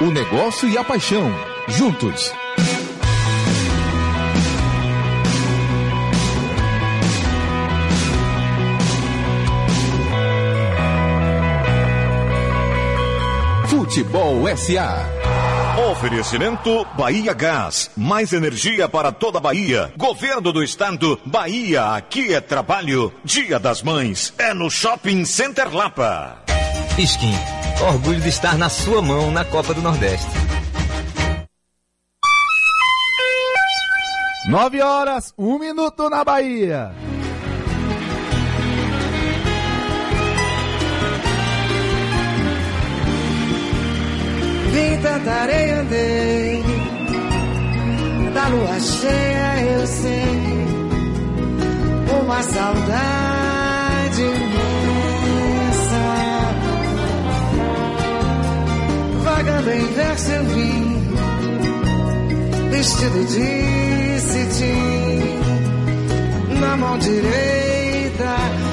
O negócio e a paixão, juntos. Futebol SA. Oferecimento Bahia Gás. Mais energia para toda a Bahia. Governo do Estado. Bahia, aqui é trabalho. Dia das Mães. É no Shopping Center Lapa. Skin. Orgulho de estar na sua mão na Copa do Nordeste. Nove horas, um minuto na Bahia. Vim tanta areia andei, da lua cheia eu sei, uma saudade Vagando em verso eu vim, vestido de cetim, na mão direita.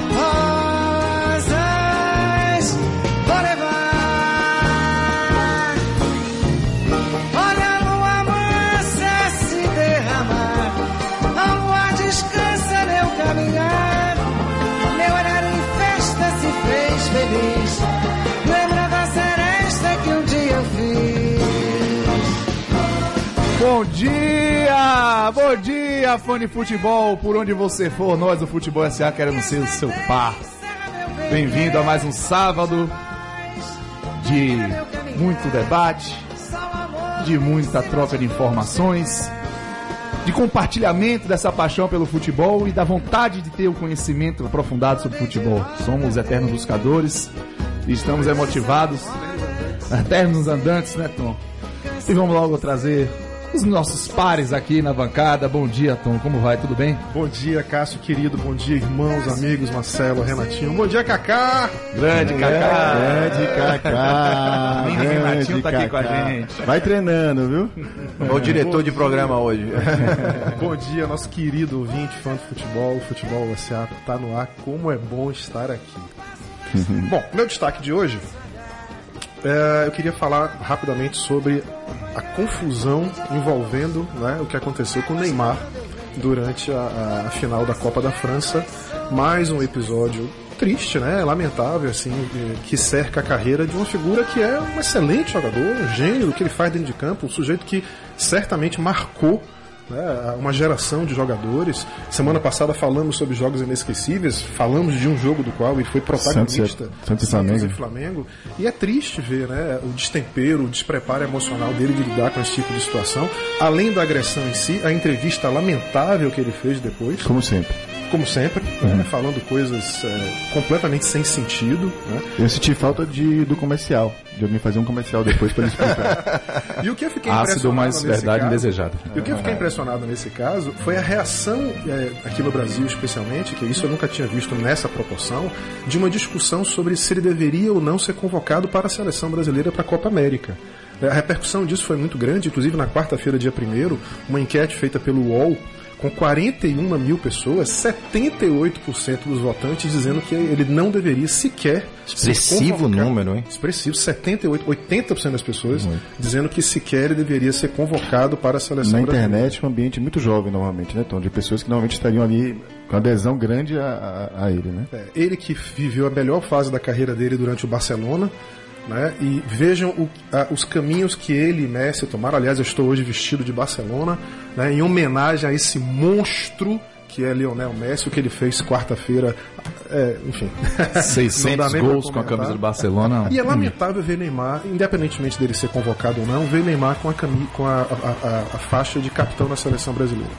Bom dia! Bom dia, fã de futebol, por onde você for, nós do Futebol SA queremos ser o seu par. Bem-vindo a mais um sábado de muito debate, de muita troca de informações, de compartilhamento dessa paixão pelo futebol e da vontade de ter o conhecimento aprofundado sobre futebol. Somos eternos buscadores e estamos emotivados, eternos andantes, né, Tom? E vamos logo trazer os nossos pares aqui na bancada. Bom dia, Tom. Como vai? Tudo bem? Bom dia, Cássio querido. Bom dia, irmãos, amigos, Marcelo, Renatinho. Bom dia, Cacá. Grande Cacá. Grande Cacá. Nem grande Renatinho tá aqui Cacá. com a gente. Vai treinando, viu? O diretor de programa hoje. Bom dia, nosso querido ouvinte, fã do futebol. O Futebol SA tá no ar. Como é bom estar aqui. bom, meu destaque de hoje, é, eu queria falar rapidamente sobre a confusão envolvendo né, o que aconteceu com o Neymar durante a, a final da Copa da França. Mais um episódio triste, né? Lamentável, assim, que cerca a carreira de uma figura que é um excelente jogador, um gênio do que ele faz dentro de campo, um sujeito que certamente marcou né, uma geração de jogadores. Semana passada falamos sobre jogos inesquecíveis, falamos de um jogo do qual ele foi protagonista, Santos Santos Flamengo. e Flamengo. E é triste ver né, o destempero, o despreparo emocional dele de lidar com esse tipo de situação. Além da agressão em si, a entrevista lamentável que ele fez depois Como sempre. Como sempre, né, falando coisas é, completamente sem sentido. Né? Eu senti falta de, do comercial, de alguém fazer um comercial depois ele explicar. E o que eu fiquei Ácido, nesse verdade caso, indesejada. E o que eu fiquei impressionado nesse caso foi a reação é, aqui no Brasil, especialmente, que isso eu nunca tinha visto nessa proporção, de uma discussão sobre se ele deveria ou não ser convocado para a seleção brasileira para a Copa América. É, A repercussão disso foi muito grande, inclusive na quarta-feira, dia 1 uma enquete feita pelo UOL com 41 mil pessoas, 78% dos votantes dizendo que ele não deveria sequer Expressivo convocado. número, hein? Expressivo, 78, 80% das pessoas dizendo que sequer ele deveria ser convocado para a seleção Na brasileira. internet, um ambiente muito jovem, normalmente, né, Tom? De pessoas que normalmente estariam ali com adesão grande a, a, a ele, né? É, ele que viveu a melhor fase da carreira dele durante o Barcelona, né? E vejam o- a- os caminhos que ele e Messi tomaram. Aliás, eu estou hoje vestido de Barcelona, né? Em homenagem a esse monstro que é Lionel Messi, o que ele fez quarta-feira, é, enfim. Não dá 600 nem pra gols com a camisa do Barcelona. E é lamentável ver Neymar, independentemente dele ser convocado ou não, ver Neymar com a, com a- a- a faixa de capitão na seleção brasileira.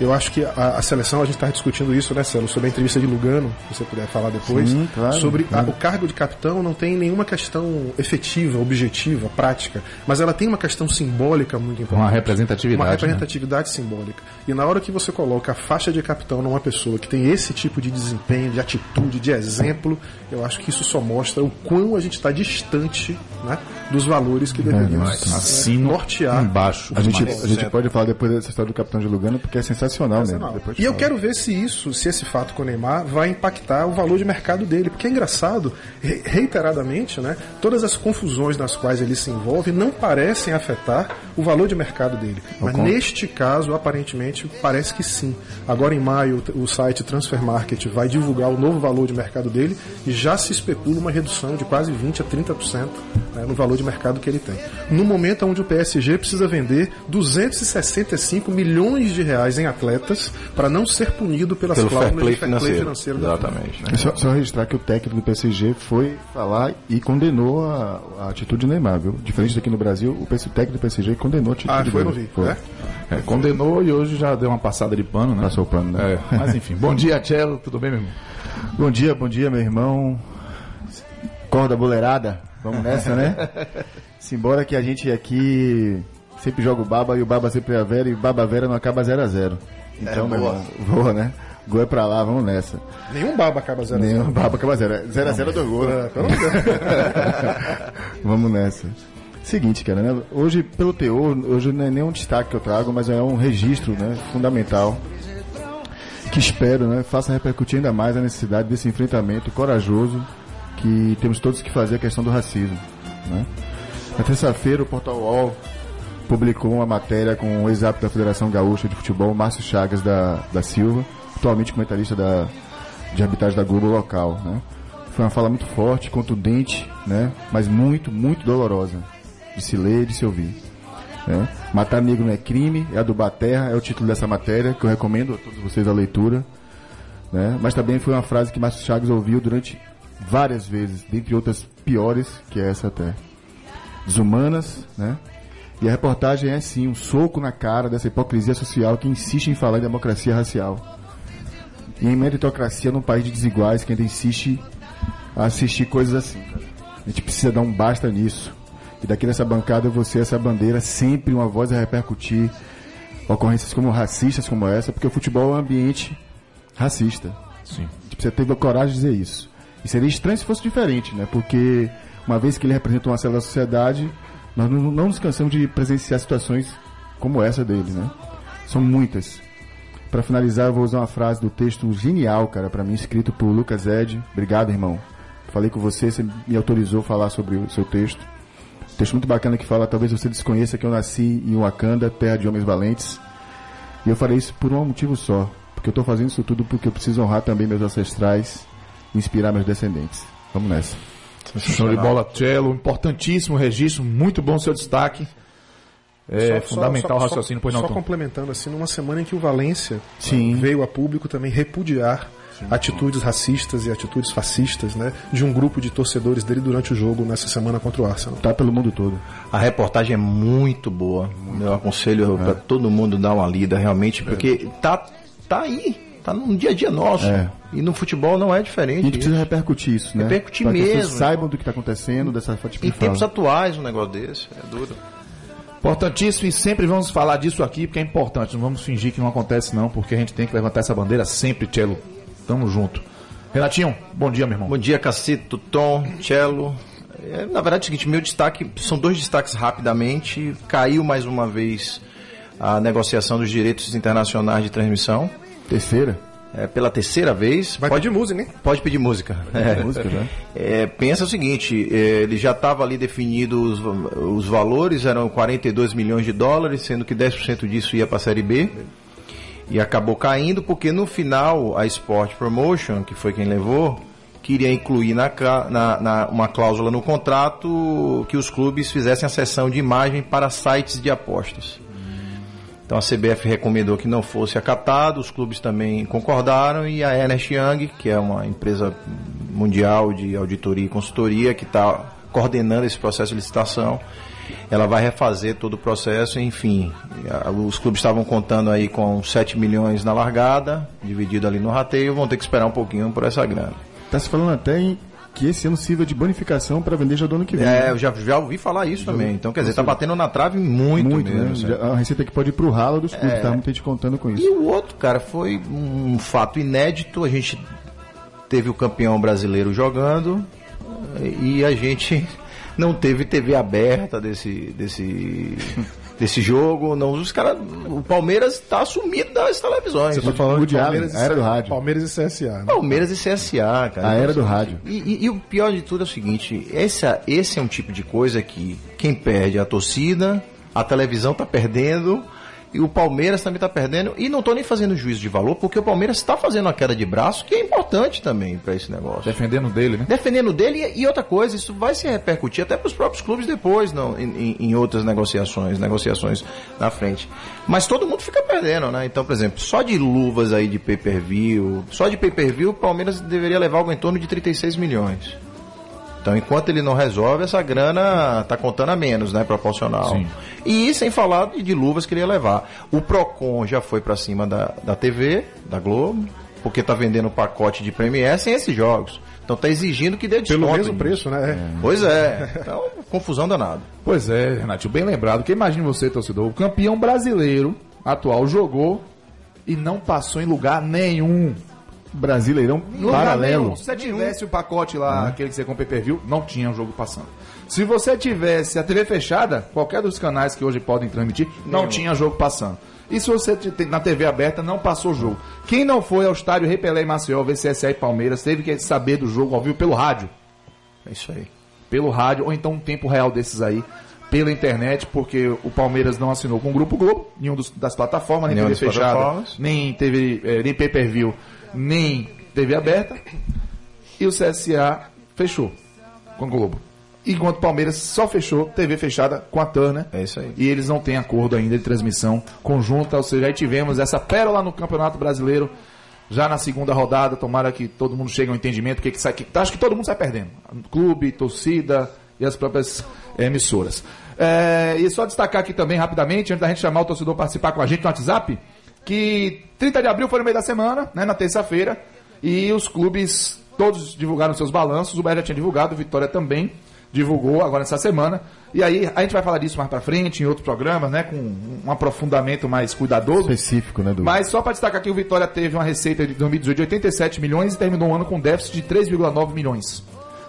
Eu acho que a, a seleção, a gente está discutindo isso, né, Celo, sobre a entrevista de Lugano, se você puder falar depois, Sim, claro, sobre a- claro. o cargo de capitão não tem nenhuma questão efetiva, objetiva, prática, mas ela tem uma questão simbólica muito importante. Uma representatividade, Uma né? representatividade simbólica. E na hora que você coloca a faixa de capitão numa pessoa que tem esse tipo de desempenho, de atitude, de exemplo, eu acho que isso só mostra o quão a gente está distante né, dos valores que deveríamos Mas né, nortear. embaixo. A gente, a gente pode falar depois dessa história do capitão de Lugano, porque é sensacional né? E eu quero ver se isso, se esse fato com o Neymar vai impactar o valor de mercado dele, porque é engraçado, re- reiteradamente, né, todas as confusões nas quais ele se envolve não parecem afetar o valor de mercado dele. Mas con- neste caso, aparentemente, parece que sim. Agora em maio, o site Transfer Market vai divulgar o novo valor de mercado dele e já se especula uma redução de quase 20 a 30% né, no valor de mercado que ele tem. No momento onde o PSG precisa vender 265 milhões de reais em atletas para não ser punido pelas Pelo fair cláusulas play de fair play financeiro. Exatamente. Né? É Só, só registrar que o técnico do PSG foi falar e condenou a, a atitude do Neymar, viu? Diferente daqui no Brasil, o técnico do PSG condenou a atitude Ah, foi, dele. Foi. É? É, condenou e hoje já deu uma passada de pano, né? Passou o pano, né? É, mas enfim. Bom dia, Tchelo. Tudo bem, meu irmão? Bom dia, bom dia, meu irmão. Corda boleirada, vamos nessa, né? Simbora que a gente aqui sempre joga o Baba e o Baba sempre é a Vera e o Baba Vera não acaba 0 a 0 Então, meu irmão, voa, né? Gol é pra lá, vamos nessa. Nenhum baba acaba zero. a Nem zero. Baba acaba 0 0 a 0 do gol. É, Deus. Vamos nessa. Seguinte, cara, né? Hoje, pelo teor, hoje não é nem um destaque que eu trago, mas é um registro, né? Fundamental. Que espero, né? Faça repercutir ainda mais a necessidade desse enfrentamento corajoso que temos todos que fazer a questão do racismo, né? Na terça-feira, o Portal UOL publicou uma matéria com o ex-árbitro da Federação Gaúcha de Futebol, Márcio Chagas da, da Silva, atualmente comentarista da, de arbitragem da Globo local, né? Foi uma fala muito forte, contundente, né? Mas muito, muito dolorosa de se ler e de se ouvir. né? Matar negro não é crime, é adubar a terra, é o título dessa matéria, que eu recomendo a todos vocês a leitura. Né? Mas também foi uma frase que Márcio Chagas ouviu durante várias vezes, dentre outras piores, que é essa até. Desumanas, né? E a reportagem é sim um soco na cara dessa hipocrisia social que insiste em falar em democracia racial. E em meritocracia num país de desiguais que ainda insiste a assistir coisas assim, cara. A gente precisa dar um basta nisso. E daqui nessa bancada você, essa bandeira, sempre uma voz a repercutir ocorrências como racistas como essa, porque o futebol é um ambiente racista. Sim. A gente precisa ter a coragem de dizer isso. E seria estranho se fosse diferente, né? Porque uma vez que ele representa uma célula da sociedade, nós não, não nos cansamos de presenciar situações como essa dele, né? São muitas. Para finalizar, eu vou usar uma frase do texto genial, cara, para mim, escrito por Lucas Ed. Obrigado, irmão. Falei com você, você me autorizou a falar sobre o seu texto. Texto muito bacana que fala, talvez você desconheça que eu nasci em Wakanda, terra de homens valentes. E eu farei isso por um motivo só. Porque eu estou fazendo isso tudo porque eu preciso honrar também meus ancestrais inspirar meus descendentes. Vamos nessa. Show de bola, Tchelo. Importantíssimo registro. Muito bom seu destaque. É Só- fundamental o só- raciocínio, pois Só não, Tom? complementando assim, numa semana em que o Valência Sim. veio a público também repudiar atitudes racistas e atitudes fascistas, né, de um grupo de torcedores dele durante o jogo nessa semana contra o Arsenal. Tá pelo mundo todo. A reportagem é muito boa. Eu aconselho É. para todo mundo dar uma lida realmente, porque tá, tá aí, tá no dia a dia nosso. É. E no futebol não é A diferente. gente precisa isso. repercutir isso, né? Repercutir Pra que as pessoas mesmo. saibam do que está acontecendo, dessa tipo Em de tempos fala. atuais um negócio desse, é duro. Importantíssimo e sempre vamos falar disso aqui porque é importante. Não vamos fingir que não acontece, não, porque a gente tem que levantar essa bandeira sempre, Tchelo. Tamo junto. Renatinho, bom dia, meu irmão. Bom dia, Cacito, Tom, Cello. É, na verdade é o seguinte, meu destaque, são dois destaques rapidamente. Caiu mais uma vez a negociação dos direitos internacionais de transmissão. Terceira? É, pela terceira vez. Vai pode, pedir música, hein? pode pedir música. É. Música, né? É, pensa o seguinte, é, ele já estava ali definido os, os valores, eram 42 milhões de dólares, sendo que 10% disso ia para a Série B. E acabou caindo porque no final a Sport Promotion, que foi quem levou, queria incluir na, na- na- uma cláusula no contrato que os clubes fizessem a sessão de imagem para sites de apostas. Então a CBF recomendou que não fosse acatado, os clubes também concordaram e a Ernest Young, que é uma empresa mundial de auditoria e consultoria que está coordenando esse processo de licitação, ela vai refazer todo o processo, enfim. Os clubes estavam contando aí com 7 milhões na largada, dividido ali no rateio, vão ter que esperar um pouquinho por essa grana. Tá se falando até em que esse ano sirva de bonificação para vender já do ano que vem. É, né? eu já, já ouvi falar isso também. Então, quer dizer, tá batendo na trave muito, Muito, mesmo. né? Já- A receita que pode ir pro ralo dos clubes, tá? Muita gente contando com E isso. o outro, cara, foi um fato inédito. A gente teve o campeão brasileiro jogando e a gente não teve TV aberta desse, desse desse jogo. Não, os caras. O Palmeiras está assumido das televisões. Você tá falando de Palmeiras, e a era do rádio. Palmeiras e CSA. Né? Palmeiras e CSA, cara. A era do rádio. E, e- e o pior de tudo é o seguinte: esse, esse é um tipo de coisa que quem perde é a torcida, a televisão tá perdendo. E o Palmeiras também tá perdendo. E não tô nem fazendo juízo de valor, porque o Palmeiras está fazendo uma queda de braço, que é importante também para esse negócio. Defendendo dele, né? defendendo dele e, outra coisa, isso vai se repercutir até para os próprios clubes depois, não, em, em- em outras negociações, negociações na frente. Mas todo mundo fica perdendo, né? Então, por exemplo, só de luvas aí de pay-per-view, só de pay-per-view, o Palmeiras deveria levar algo em torno de 36 milhões. Então, enquanto ele não resolve, essa grana tá contando a menos, né? Proporcional. Sim. E sem falar de, luvas que ele ia levar. O Procon já foi para cima da, da TV, da Globo, porque tá vendendo pacote de Premier sem esses jogos. Então tá exigindo que dê desconto. Pelo mesmo preço, né? Pois é. Então, confusão danada. Pois é, Renato, bem lembrado. Porque imagine você, torcedor, o campeão brasileiro atual jogou e não passou em lugar nenhum. Brasileirão paralelo. nenhum. Se você tivesse o pacote lá, aquele que você compra pay per view, não tinha um jogo passando. Se você tivesse a TV fechada, qualquer dos canais que hoje podem transmitir, não tinha jogo passando. E se você na TV aberta, não passou jogo. Quem não foi ao estádio Rei Pelé e Maceió ver CSA e Palmeiras, teve que saber do jogo ao vivo pelo rádio. É isso aí. pelo rádio, ou então um tempo real desses aí, pela internet, porque o Palmeiras não assinou com o Grupo Globo, nenhum dos- das plataformas, nem Nenhuma TV fechada, plataformas. nem TV, eh, nem pay-per-view, nem TV aberta, e o CSA fechou com o Globo. Enquanto o Palmeiras só fechou TV fechada com a Turner. É isso aí. E eles não têm acordo ainda de transmissão conjunta, ou seja, aí tivemos essa pérola no Campeonato Brasileiro, já na segunda rodada, tomara que todo mundo chegue ao entendimento, que, que, sai- que acho que todo mundo sai perdendo. Clube, torcida e as próprias eh, emissoras. Eh, e só destacar aqui também, rapidamente, antes da gente chamar o torcedor para participar com a gente no WhatsApp, que 30 de abril foi no meio da semana, né, na terça-feira, e os clubes todos divulgaram seus balanços, o Bahia já tinha divulgado, o Vitória também divulgou agora nessa semana. E aí a gente vai falar disso mais pra frente, em outros programas, né, com um aprofundamento mais cuidadoso. Específico, né, do Mas só para destacar que o Vitória teve uma receita de 2018 de 87 milhões e terminou o ano com déficit de 3,9 milhões.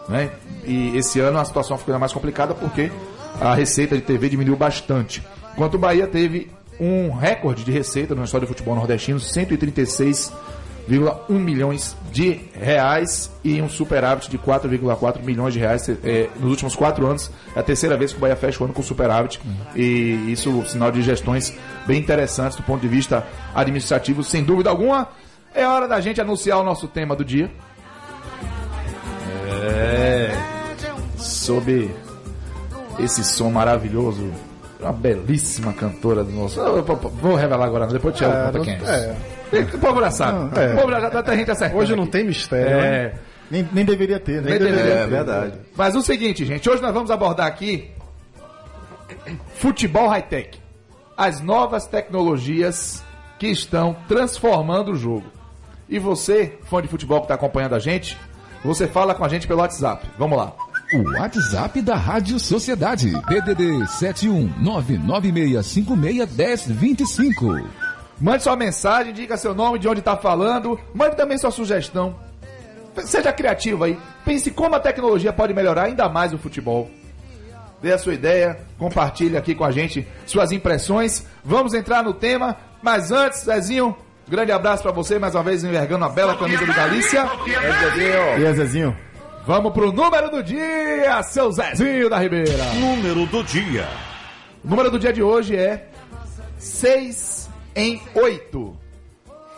Né? E esse ano a situação ficou ainda mais complicada porque a receita de TV diminuiu bastante. Enquanto o Bahia teve um recorde de receita na história do futebol nordestino, 136,1 milhões de reais e um superávit de 4,4 milhões de reais eh, nos últimos quatro anos. É a terceira vez que o Bahia fecha o ano com superávit e isso é sinal de gestões bem interessantes do ponto de vista administrativo, sem dúvida alguma. É hora da gente anunciar o nosso tema do dia. É. Sob esse som maravilhoso. Uma belíssima cantora do nosso. Eu vou- Vou revelar agora, depois eu te É, conta quem é. é. O povo já sabe. É. O povo já tá a gente acertando. Hoje não aqui. tem mistério. né? É. Nem, nem deveria ter, né? Nem deveria É ter. verdade. Mas o seguinte, gente, hoje nós vamos abordar aqui futebol high-tech. As novas tecnologias que estão transformando o jogo. E você, fã de futebol que está acompanhando a gente, você fala com a gente pelo WhatsApp. Vamos lá. O WhatsApp da Rádio Sociedade. DDD 71996561025. Mande sua mensagem, diga seu nome, de onde está falando. Mande também sua sugestão. Seja criativo aí. Pense como a tecnologia pode melhorar ainda mais o futebol. Dê a sua ideia, compartilhe aqui com a gente suas impressões. Vamos entrar no tema, mas antes, Zezinho, grande abraço pra você, mais uma vez envergando a bela camisa do Galícia. E aí, Zezinho? Vamos pro número do dia, seu Zezinho da Ribeira. Número do dia. O número do dia de hoje é 6 em 8.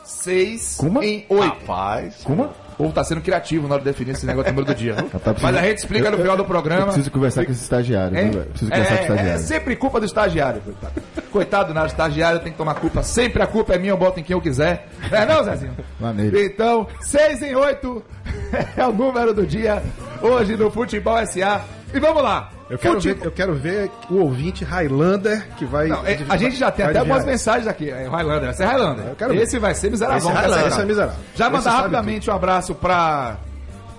6 Como? em 8. Rapaz. Como? O povo tá sendo criativo na hora de definir esse negócio do número do dia. Rapaz, Mas a gente explica no final do Eu programa. preciso conversar com esse estagiário, É, viu, velho? Preciso conversar com o é, é estagiário. sempre culpa do estagiário, coitado. Coitado, na estagiário tem que tomar culpa. Sempre a culpa é minha, eu boto em quem eu quiser. Não é não, Zezinho? Maneiro. Então, 6 em 8 é o número do dia hoje no Futebol SA. E vamos lá. Eu quero, Fute- ver, eu quero ver o ouvinte Highlander que vai. Não, é, a gente já tem até algumas mensagens aqui. É, Highlander, vai ser Highlander. Eu quero ver. Esse vai ser miserável. Esse é esse é miserável. Já Esse mandar rapidamente um abraço pra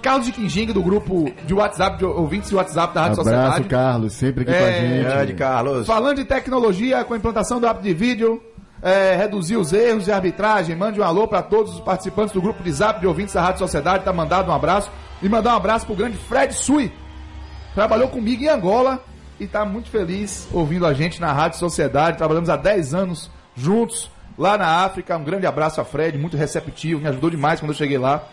Carlos de Quinjinga, do grupo de WhatsApp, de ouvintes de WhatsApp da Rádio Abraço, Sociedade. Carlos, sempre aqui com a É, gente. Grande Carlos. Falando de tecnologia, com a implantação do app de vídeo, é, reduzir os erros de arbitragem, mande um alô para todos os participantes do grupo de zap de ouvintes da Rádio Sociedade, tá mandado um abraço. E mandar um abraço pro grande Fred Sui. Trabalhou comigo em Angola e está muito feliz ouvindo a gente na Rádio Sociedade. Trabalhamos há 10 anos juntos lá na África. Um grande abraço a Fred, muito receptivo, me ajudou demais quando eu cheguei lá.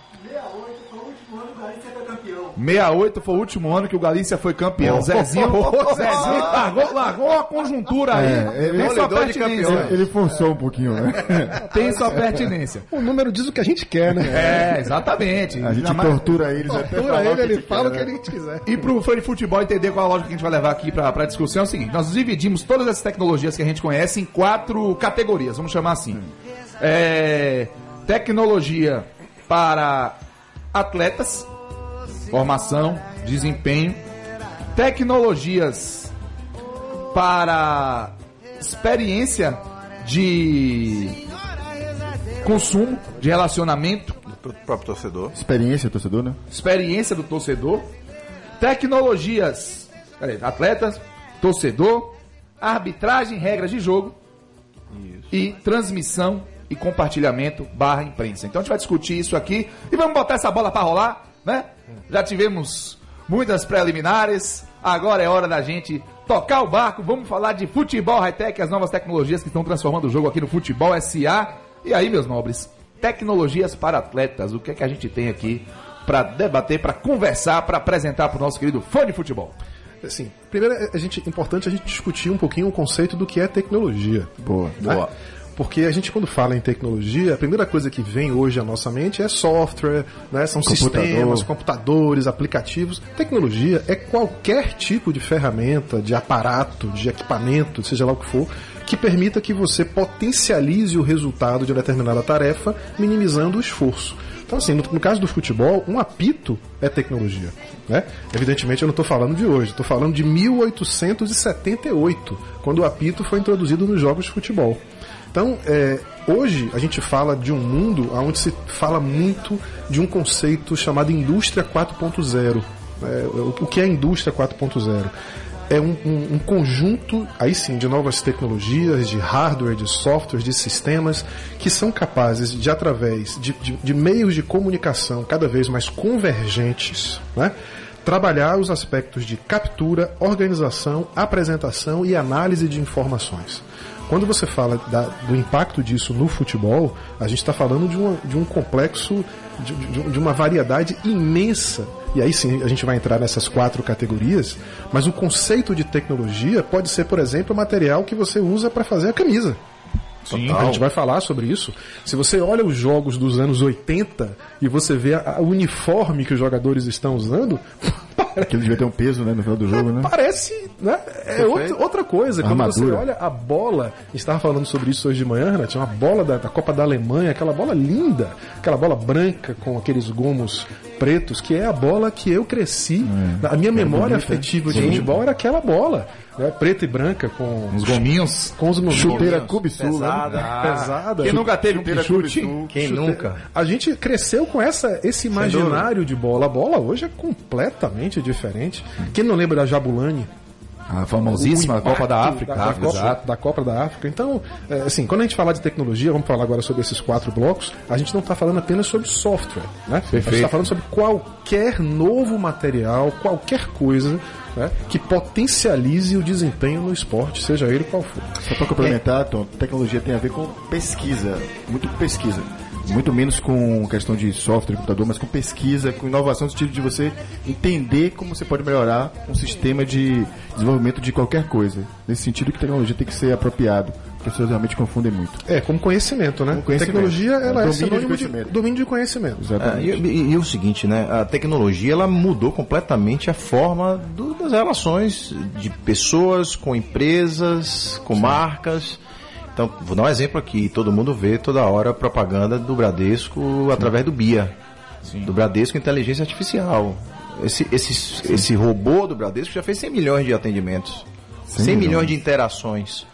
68 foi o último ano que o Galícia foi campeão. Zezinho, Zezinho largou, largou a conjuntura aí. É, ele- tem sua goleador de pertinência. campeões. Ele forçou um pouquinho, né? Tem sua pertinência. O número diz o que a gente quer, né? É, exatamente. A gente mais- tortura eles até Tortura falar ele, ele fala o que né? a gente quiser. E pro fã de futebol entender qual a lógica que a gente vai levar aqui pra, pra discussão é o seguinte: nós dividimos todas essas tecnologias que a gente conhece em quatro categorias, vamos chamar assim. É, tecnologia para atletas, formação, desempenho. Tecnologias para experiência de consumo, de relacionamento Do próprio torcedor. Experiência, torcedor, né? experiência do torcedor, tecnologias, peraí, atletas, torcedor, arbitragem, regras de jogo e transmissão e compartilhamento barra imprensa. Então a gente vai discutir isso aqui e vamos botar essa bola para rolar, né? Já tivemos muitas preliminares, agora é hora da gente tocar o barco, vamos falar de futebol high-tech, as novas tecnologias que estão transformando o jogo aqui no Futebol SA. E aí, meus nobres, tecnologias para atletas, o que é que a gente tem aqui para debater, para conversar, para apresentar para o nosso querido fã de futebol? Assim, primeiro é a gente, importante a gente discutir um pouquinho o conceito do que é tecnologia. Boa. né? Porque a gente, quando fala em tecnologia, a primeira coisa que vem hoje à nossa mente é software, né? são Computador. sistemas, computadores, aplicativos. Tecnologia é qualquer tipo de ferramenta, de aparato, de equipamento, seja lá o que for, que permita que você potencialize o resultado de uma determinada tarefa, minimizando o esforço. Então, assim, no, no caso do futebol, um apito é tecnologia. Né? Evidentemente, eu não estou falando de hoje, estou falando de 1878, quando o apito foi introduzido nos jogos de futebol. Então, é, hoje a gente fala de um mundo onde se fala muito de um conceito chamado indústria 4.0. É, o que é indústria 4.0? É um, um- um conjunto, aí sim, de novas tecnologias, de hardware, de softwares, de sistemas, que são capazes de, através de, de- de meios de comunicação cada vez mais convergentes, né? trabalhar os aspectos de captura, organização, apresentação e análise de informações. Quando você fala da- do impacto disso no futebol, a gente está falando de, uma- de um complexo, de, de- de uma variedade imensa. E aí sim a gente vai entrar nessas quatro categorias, mas o conceito de tecnologia pode ser, por exemplo, o material que você usa para fazer a camisa. A gente vai falar sobre isso. Se você olha os jogos dos anos 80 e você vê o uniforme que os jogadores estão usando, Que ele devia ter um peso, né, no final do jogo, né? parece, né? É outra, outra coisa. Quando você Armadura. olha a bola, a gente estava falando sobre isso hoje de manhã, Renato, uma bola da, da Copa da Alemanha, aquela bola linda, aquela bola branca com aqueles gomos pretos, que é a bola que eu cresci. A minha memória bonita, afetiva de futebol era aquela bola, né? preta e branca com Os gominhos. com os gominhos. Chuteira Cube Sul, Pesada. né? pesada. Quem nunca teve Chuteira chute? Cube Sul. Quem nunca? A gente cresceu com essa, esse imaginário de bola. A bola hoje é completamente diferente. Quem não lembra da Jabulani? A famosíssima Copa da África. Da, da Copa, exato. da Copa da África. Então, é, assim, quando a gente falar de tecnologia, vamos falar agora sobre esses quatro blocos, a gente não está falando apenas sobre software, né? A gente Perfeito. está falando sobre qualquer novo material, qualquer coisa né, que potencialize o desempenho no esporte, seja ele qual for. Só para complementar, Tom, tecnologia tem a ver com pesquisa, muito pesquisa. Muito menos com questão de software, computador, mas com pesquisa, com inovação, no sentido de você entender como você pode melhorar um sistema de desenvolvimento de qualquer coisa. Nesse sentido que tecnologia tem que ser apropriado. As pessoas realmente confundem muito. É, como conhecimento, né? Como conhecimento. Tecnologia, ela é, Domínio de sinônimo de, conhecimento. domínio de conhecimento. Ah, Exatamente. e, e- e o seguinte, né? A tecnologia ela mudou completamente a forma do- das relações de pessoas com empresas, com marcas. Então, vou dar um exemplo aqui. Todo mundo vê toda hora a propaganda do Bradesco através do BIA, do Bradesco Inteligência Artificial. Esse, esse, esse robô do Bradesco já fez 100 milhões de atendimentos, 100, milhões. milhões. de interações.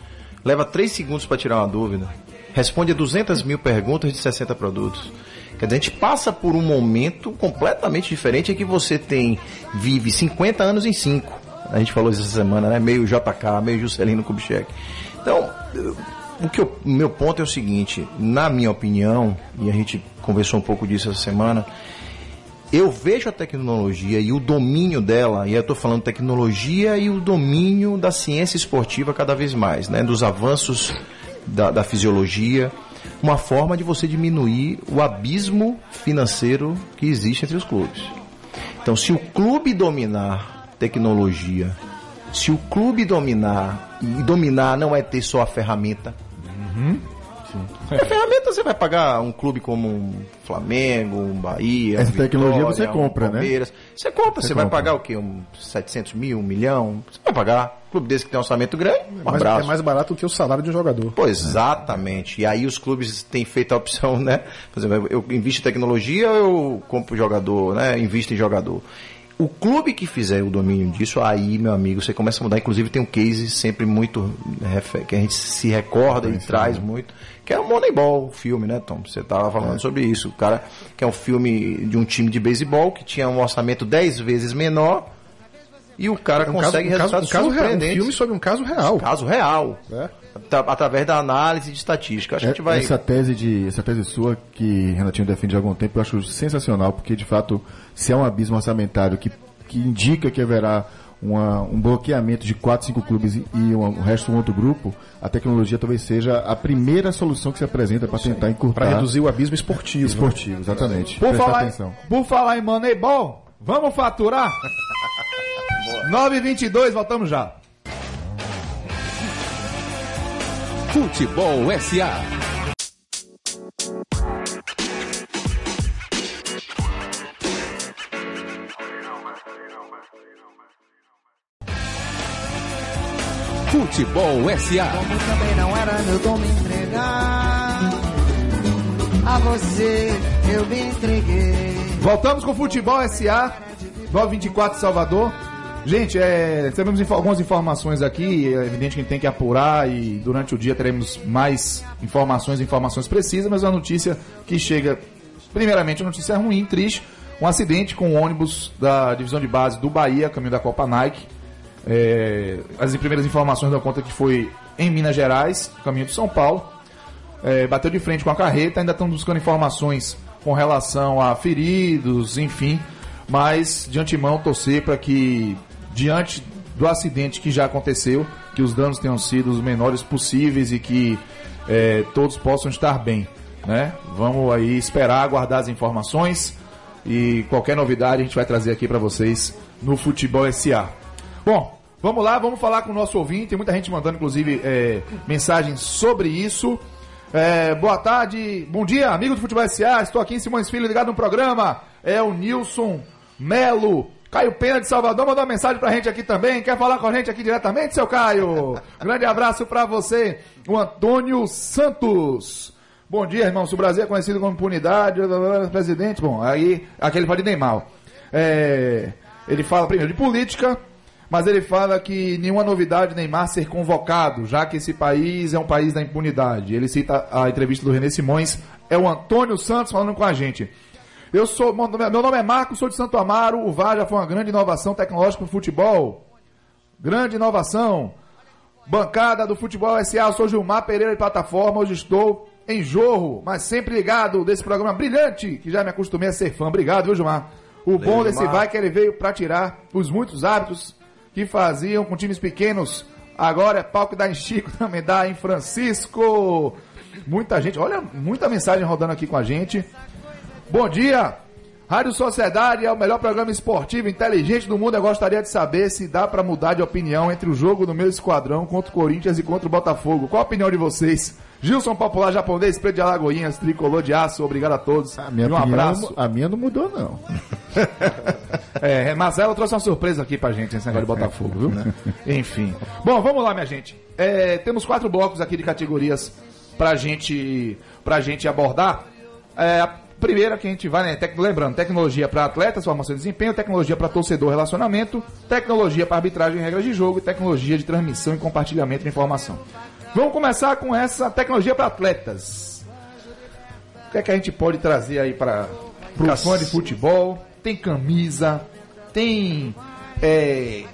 Leva 3 segundos para tirar uma dúvida. Responde a 200 mil perguntas de 60 produtos. Quer dizer, a gente passa por um momento completamente diferente em que você tem, vive 50 anos em 5. A gente falou isso essa semana, né? Meio JK, meio Juscelino Kubitschek. Então, eu- o que eu- meu ponto é o seguinte, na minha opinião, e a gente conversou um pouco disso essa semana, eu vejo a tecnologia e o domínio dela, e eu estou falando tecnologia e o domínio da ciência esportiva cada vez mais, né? dos avanços da, da fisiologia, uma forma de você diminuir o abismo financeiro que existe entre os clubes. Então, se o clube dominar tecnologia, se o clube dominar, e dominar não é ter só a ferramenta, a ferramenta você vai pagar um clube como um Flamengo, um Bahia. Essa um tecnologia Vitória, você compra, um né? Palmeiras. Você compra, você, vai compra. pagar o quê? Um 700 mil, um milhão? Você vai pagar. Clube desse que tem um orçamento grande, um Mas abraço. é mais barato do que o salário de um jogador. Pô, exatamente. E aí os clubes têm feito a opção, né? Por exemplo, eu invisto em tecnologia ou eu compro jogador, né? Invisto em jogador. O clube que fizer o domínio disso, aí, meu amigo, você começa a mudar. Inclusive tem um case sempre muito refe- que a gente se recorda e traz muito, que é o Moneyball, o filme, né, Tom? Você estava falando sobre isso. O cara que é um filme de um time de beisebol que tinha um orçamento 10 vezes menor e o cara É um consegue caso, um caso, resultados um caso real, um surpreendentes. filme sobre um caso real. Caso real. É. Ata- Através da análise de estatística. Acho que a gente vai. É, Essa tese de essa tese sua que Renatinho defende há algum tempo, eu acho sensacional, porque de fato, se é um abismo orçamentário que, que indica que haverá uma- um bloqueamento de 4, 5 clubes e, um- o resto um outro grupo, a tecnologia talvez seja a primeira solução que se apresenta para tentar encurtar Para reduzir o abismo esportivo. né? esportivo, exatamente. Por Prestar falar, atenção. por falar em Moneyball, vamos faturar? 9h22, voltamos já. Futebol SA. Futebol SA. Como também não era meu dom me entregar. A você eu me entreguei. Voltamos com o Futebol SA, 924 Salvador. Gente, é, temos info- algumas informações aqui, é evidente que a gente tem que apurar e durante o dia teremos mais informações, informações precisas, mas uma notícia que chega, primeiramente, uma notícia ruim, triste, um acidente com um ônibus da divisão de base do Bahia, caminho da Copa Nike. É, as primeiras informações dão conta que foi em Minas Gerais, caminho de São Paulo. É, bateu de frente com a carreta, ainda estamos buscando informações com relação a feridos, enfim. Mas de antemão torcer para que, diante do acidente que já aconteceu, que os danos tenham sido os menores possíveis e que é, todos possam estar bem. Né? Vamos aí esperar, aguardar as informações e qualquer novidade a gente vai trazer aqui para vocês no Futebol SA. Bom, vamos lá, vamos falar com o nosso ouvinte. Tem muita gente mandando, inclusive, é, mensagens sobre isso. É, boa tarde, bom dia, amigo do Futebol SA. Estou aqui em Simões Filho, ligado no programa. É o Nilson Melo. Caio Pena de Salvador mandou uma mensagem pra gente aqui também. Quer falar com a gente aqui diretamente, seu Caio? Grande abraço pra você, o Antônio Santos. Bom dia, irmão. Se o Brasil é conhecido como impunidade, presidente, bom, aí aquele fala de Neymar. É, ele fala primeiro de política, mas ele fala que nenhuma novidade Neymar ser convocado, já que esse país é um país da impunidade. Ele cita a entrevista do René Simões, é o Antônio Santos falando com a gente. Eu sou, meu nome é Marcos, sou de Santo Amaro, o VAR já foi uma grande inovação tecnológica no futebol. Grande inovação. Bancada do Futebol SA, eu sou Gilmar Pereira de Plataforma, hoje estou em Jorro, mas sempre ligado desse programa brilhante, que já me acostumei a ser fã. Obrigado, viu, Gilmar? O bom desse Gilmar. vai que ele veio para tirar os muitos hábitos que faziam com times pequenos. Agora é pau que dá em Chico, também dá em Francisco. Muita gente, olha, muita mensagem rodando aqui com a gente. Bom dia! Rádio Sociedade é o melhor programa esportivo inteligente do mundo. Eu gostaria de saber se dá pra mudar de opinião entre o jogo do meu esquadrão contra o Corinthians e contra o Botafogo. Qual a opinião de vocês? Gilson Popular Japonês, Preto de Alagoinhas, Tricolor de Aço, obrigado a todos. A minha, e um opinião, abraço. a minha não mudou, não. É, Marcelo trouxe uma surpresa aqui pra gente, esse negócio de Botafogo, viu? Enfim. Bom, vamos lá, minha gente. É, temos quatro blocos aqui de categorias pra gente, pra gente abordar. É, a primeira que a gente vai, né? Tec- lembrando, tecnologia para atletas, formação e desempenho, tecnologia para torcedor, relacionamento, tecnologia para arbitragem e regras de jogo e tecnologia de transmissão e compartilhamento de informação. Vamos começar com essa tecnologia para atletas. O que é que a gente pode trazer aí para o fã de futebol? Tem camisa, tem é,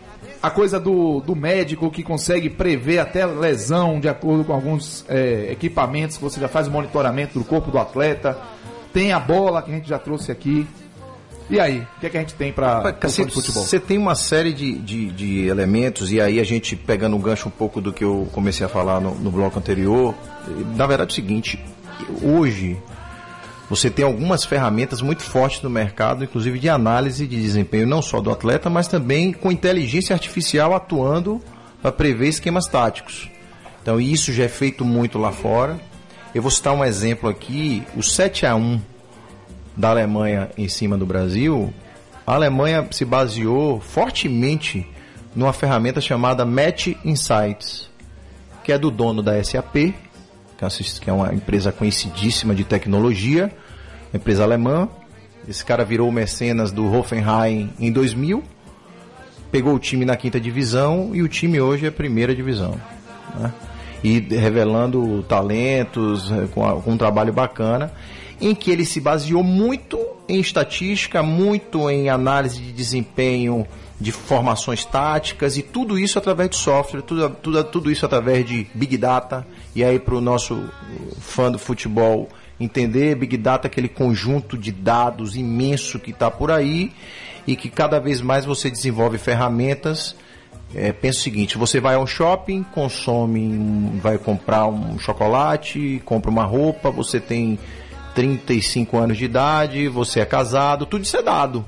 a coisa do, do médico que consegue prever até lesão de acordo com alguns é, equipamentos que você já faz o monitoramento do corpo do atleta. Tem a bola que a gente já trouxe aqui. E aí, o que, é que a gente tem para futebol? você tem uma série de, de, de elementos, e aí a gente pegando um gancho um pouco do que eu comecei a falar no, no bloco anterior. Na verdade é o seguinte, hoje você tem algumas ferramentas muito fortes no mercado, inclusive de análise de desempenho, não só do atleta, mas também com inteligência artificial atuando para prever esquemas táticos. Então isso já é feito muito lá fora. Eu vou citar um exemplo aqui, o 7 a 1 da Alemanha em cima do Brasil, a Alemanha se baseou fortemente numa ferramenta chamada Match Insights, que é do dono da SAP, que é uma empresa conhecidíssima de tecnologia, empresa alemã. Esse cara virou mecenas do Hoffenheim em 2000, pegou o time na quinta divisão e o time hoje é primeira divisão. Né? E revelando talentos, eh, com, com um trabalho bacana em que ele se baseou muito em estatística, muito em análise de desempenho de formações táticas e tudo isso através de software, tudo, tudo, tudo isso através de Big Data. E aí, para o nosso fã do futebol entender, Big Data é aquele conjunto de dados imenso que está por aí e que cada vez mais você desenvolve ferramentas. É, pensa o seguinte: você vai a um shopping, consome, vai comprar um chocolate, compra uma roupa, você tem 35 anos de idade, você é casado, tudo isso é dado.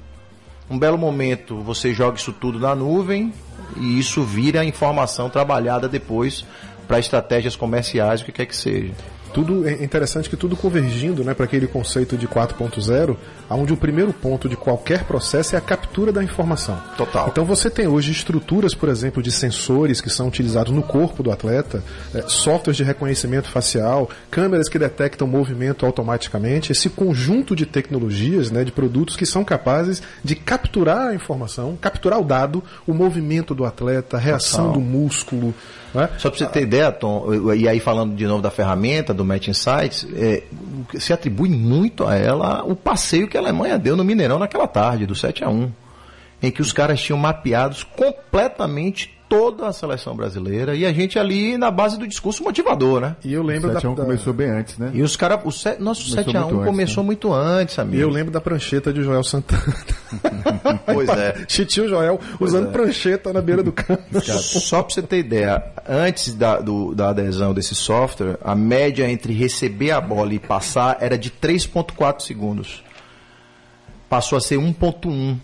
Um belo momento você joga isso tudo na nuvem e isso vira informação trabalhada depois para estratégias comerciais, o que quer que seja tudo é interessante que tudo convergindo né, para aquele conceito de 4.0, onde o primeiro ponto de qualquer processo é a captura da informação. Total. Então você tem hoje estruturas, por exemplo, de sensores que são utilizados no corpo do atleta, é, softwares de reconhecimento facial, câmeras que detectam movimento automaticamente, esse conjunto de tecnologias, né, de produtos que são capazes de capturar a informação, capturar o dado, o movimento do atleta, a reação Total. do músculo. Né? Só para você ter ideia, Tom, e aí falando de novo da ferramenta, do Match Insights, é, se atribui muito a ela o passeio que a Alemanha deu no Mineirão naquela tarde, do 7 a 1 em que os caras tinham mapeados completamente toda a seleção brasileira e a gente ali na base do discurso motivador, né? E eu lembro o 7 da, começou bem antes, né? E os caras, o set, nosso 7 a 1 começou antes, né? muito antes, amigo. E eu lembro da prancheta de Joel Santana. pois é. Chitinho Joel pois usando é. prancheta na beira do campo. Só para você ter ideia, antes da, do, da adesão desse software, a média entre receber a bola e passar era de 3.4 segundos. Passou a ser 1.1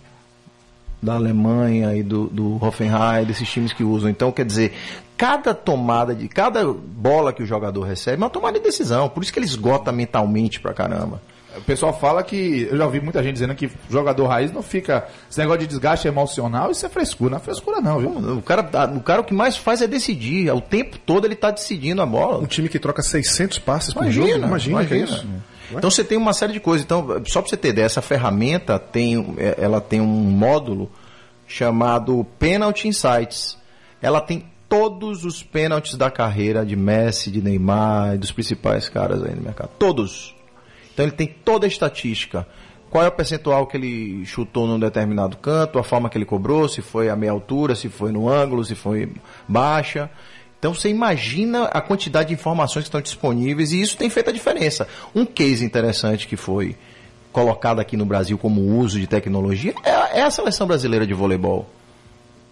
da Alemanha e do, do Hoffenheim, desses times que usam. Então, quer dizer, cada tomada de. cada bola que o jogador recebe é uma tomada de decisão. Por isso que ele esgota mentalmente pra caramba. O pessoal fala que. Eu já ouvi muita gente dizendo que jogador raiz não fica. Esse negócio de desgaste emocional, isso é frescura. Não é frescura, não, viu? O cara, o cara o que mais faz é decidir. O tempo todo ele está decidindo a bola. Um time que troca 600 passes por imagina, jogo, imagina, imagina. isso. Então você tem uma série de coisas. Então, só para você ter ideia, essa ferramenta tem, é, ela tem um módulo chamado Penalty Insights. Ela tem todos os pênaltis da carreira de Messi, de Neymar, dos principais caras aí no mercado. Todos. Então ele tem toda a estatística. Qual é o percentual que ele chutou num determinado canto, a forma que ele cobrou, se foi a meia altura, se foi no ângulo, se foi baixa. Então você imagina a quantidade de informações que estão disponíveis e isso tem feito a diferença. Um case interessante que foi colocado aqui no Brasil como uso de tecnologia é, é a seleção brasileira de voleibol.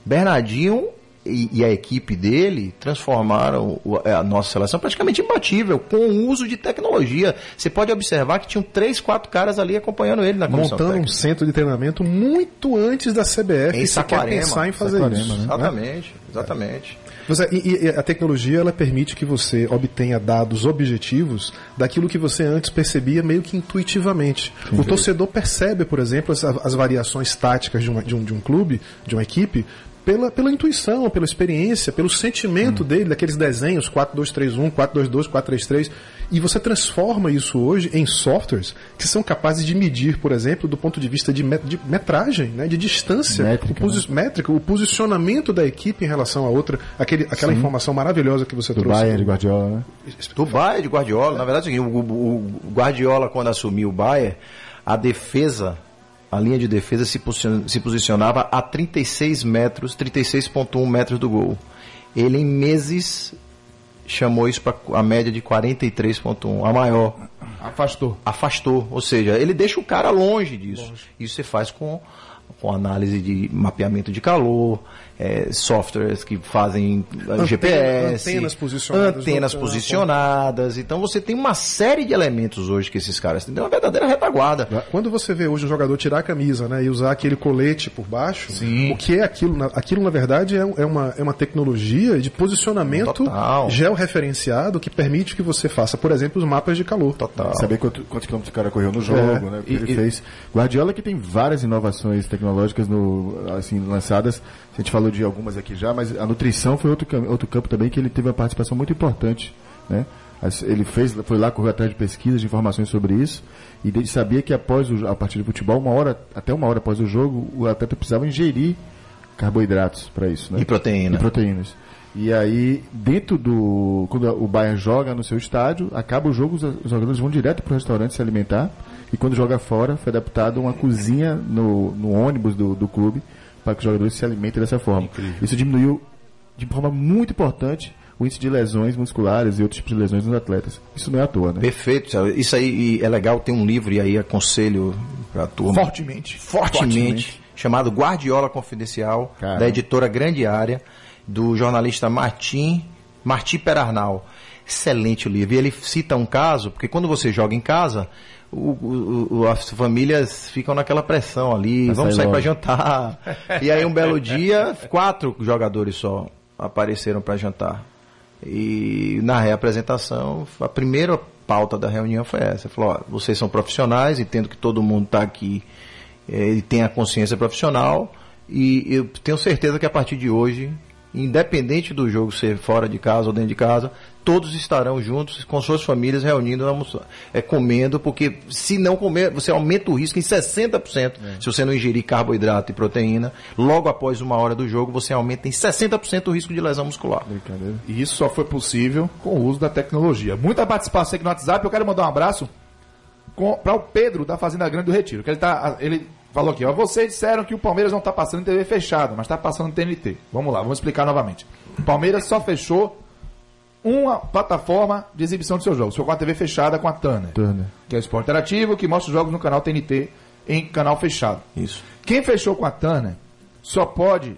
Bernardinho e, e, a equipe dele transformaram a nossa seleção praticamente imbatível com o uso de tecnologia. Você pode observar que tinham três, quatro caras ali acompanhando ele na comissão Montando técnica. um centro de treinamento muito antes da CBF. Em Saquarema. Quer pensar em fazer Saquarema, isso. Né? Exatamente, exatamente. Você, e, e, a tecnologia ela permite que você obtenha dados objetivos daquilo que você antes percebia meio que intuitivamente. Sim, o torcedor percebe, por exemplo, as, as variações táticas de, uma, de, um, de um clube, de uma equipe, pela, pela intuição, pela experiência, pelo sentimento hum. dele, daqueles desenhos 4231, 422, 433. E você transforma isso hoje em softwares que são capazes de medir, por exemplo, do ponto de vista de, met de metragem, né, de distância, métrica, o, né? métrica, o posicionamento da equipe em relação a outra, aquele, aquela Sim. informação maravilhosa que você do trouxe. Bayern de Guardiola, né? Do Bayern de Guardiola. Na verdade, é o, o, o Guardiola, quando assumiu o Bayern, a defesa a linha de defesa se, se posicionava a 36 metros, 36,1 metros do gol. Ele em meses chamou isso para a média de 43,1, a maior. Afastou. afastou. Ou seja, ele deixa o cara longe disso. Isso você faz com, com análise de mapeamento de calor, eh, softwares que fazem eh, GPS, antenas posicionadas antenas posicionadas. Então você tem uma série de elementos hoje que esses caras têm. É uma verdadeira retaguarda. Quando você vê hoje o jogador tirar a camisa né, e usar aquele colete por baixo, Sim. o que é aquilo? Aquilo, na verdade, é, é uma, é uma tecnologia de posicionamento Total. georreferenciado que permite que você faça, por exemplo, os mapas de calor. Total. Saber quanto- quantos quilômetros o cara correu no jogo, É, né? O que e- ele e- fez. Guardiola que tem várias inovações tecnológicas no, assim, lançadas. A gente falou de algumas aqui já, mas a nutrição foi outro, outro campo também que ele teve uma participação muito importante, né? Ele fez, foi lá, correu atrás de pesquisas, de informações sobre isso, e ele sabia que após o, a partida de futebol, uma hora, até uma hora após o jogo, o atleta precisava ingerir carboidratos para isso, né? E proteína. E proteínas. E aí, dentro do. Quando o Bayern joga no seu estádio, acaba o jogo, os jogadores vão direto para o restaurante se alimentar. E quando joga fora, foi adaptado uma cozinha no, no ônibus do, do clube para que os jogadores se alimentem dessa forma. Isso diminuiu de forma muito importante o índice de lesões musculares e outros tipos de lesões nos atletas. Isso não é à toa, né? Perfeito. Isso aí é legal ter um livro e aí aconselho para a turma. Fortemente. fortemente, chamado Guardiola Confidencial, Caramba. da editora Grande Área, do jornalista Martim, Martim Perarnal. Excelente o livro. E ele cita um caso, porque quando você joga em casa, o- o- as famílias ficam naquela pressão ali, vamos sair sair para jantar. e aí um belo dia, quatro jogadores só apareceram para jantar. E na reapresentação, a primeira pauta da reunião foi essa. Falou, ó, vocês são profissionais, entendo que todo mundo está aqui eh, e tem a consciência profissional e eu tenho certeza que a partir de hoje, independente do jogo ser fora de casa ou dentro de casa, todos estarão juntos com suas famílias reunindo, almoçando, é, comendo, porque se não comer, você aumenta o risco em 60%. Se você não ingerir carboidrato e proteína, logo após uma hora do jogo, você aumenta em 60% o risco de lesão muscular. E isso só foi possível com o uso da tecnologia. Muita participação aqui no WhatsApp. Eu quero mandar um abraço para o Pedro da Fazenda Grande do Retiro. Que ele, tá, ele falou aqui, ó. Vocês disseram que o Palmeiras não está passando em TV fechada, mas está passando em TNT. Vamos lá, vamos explicar novamente. O Palmeiras só fechou uma plataforma de exibição de seus jogos. Foi com a TV fechada com a Turner, Turner. que é o esporte interativo, que mostra os jogos no canal TNT em canal fechado. Isso. Quem fechou com a Turner só pode.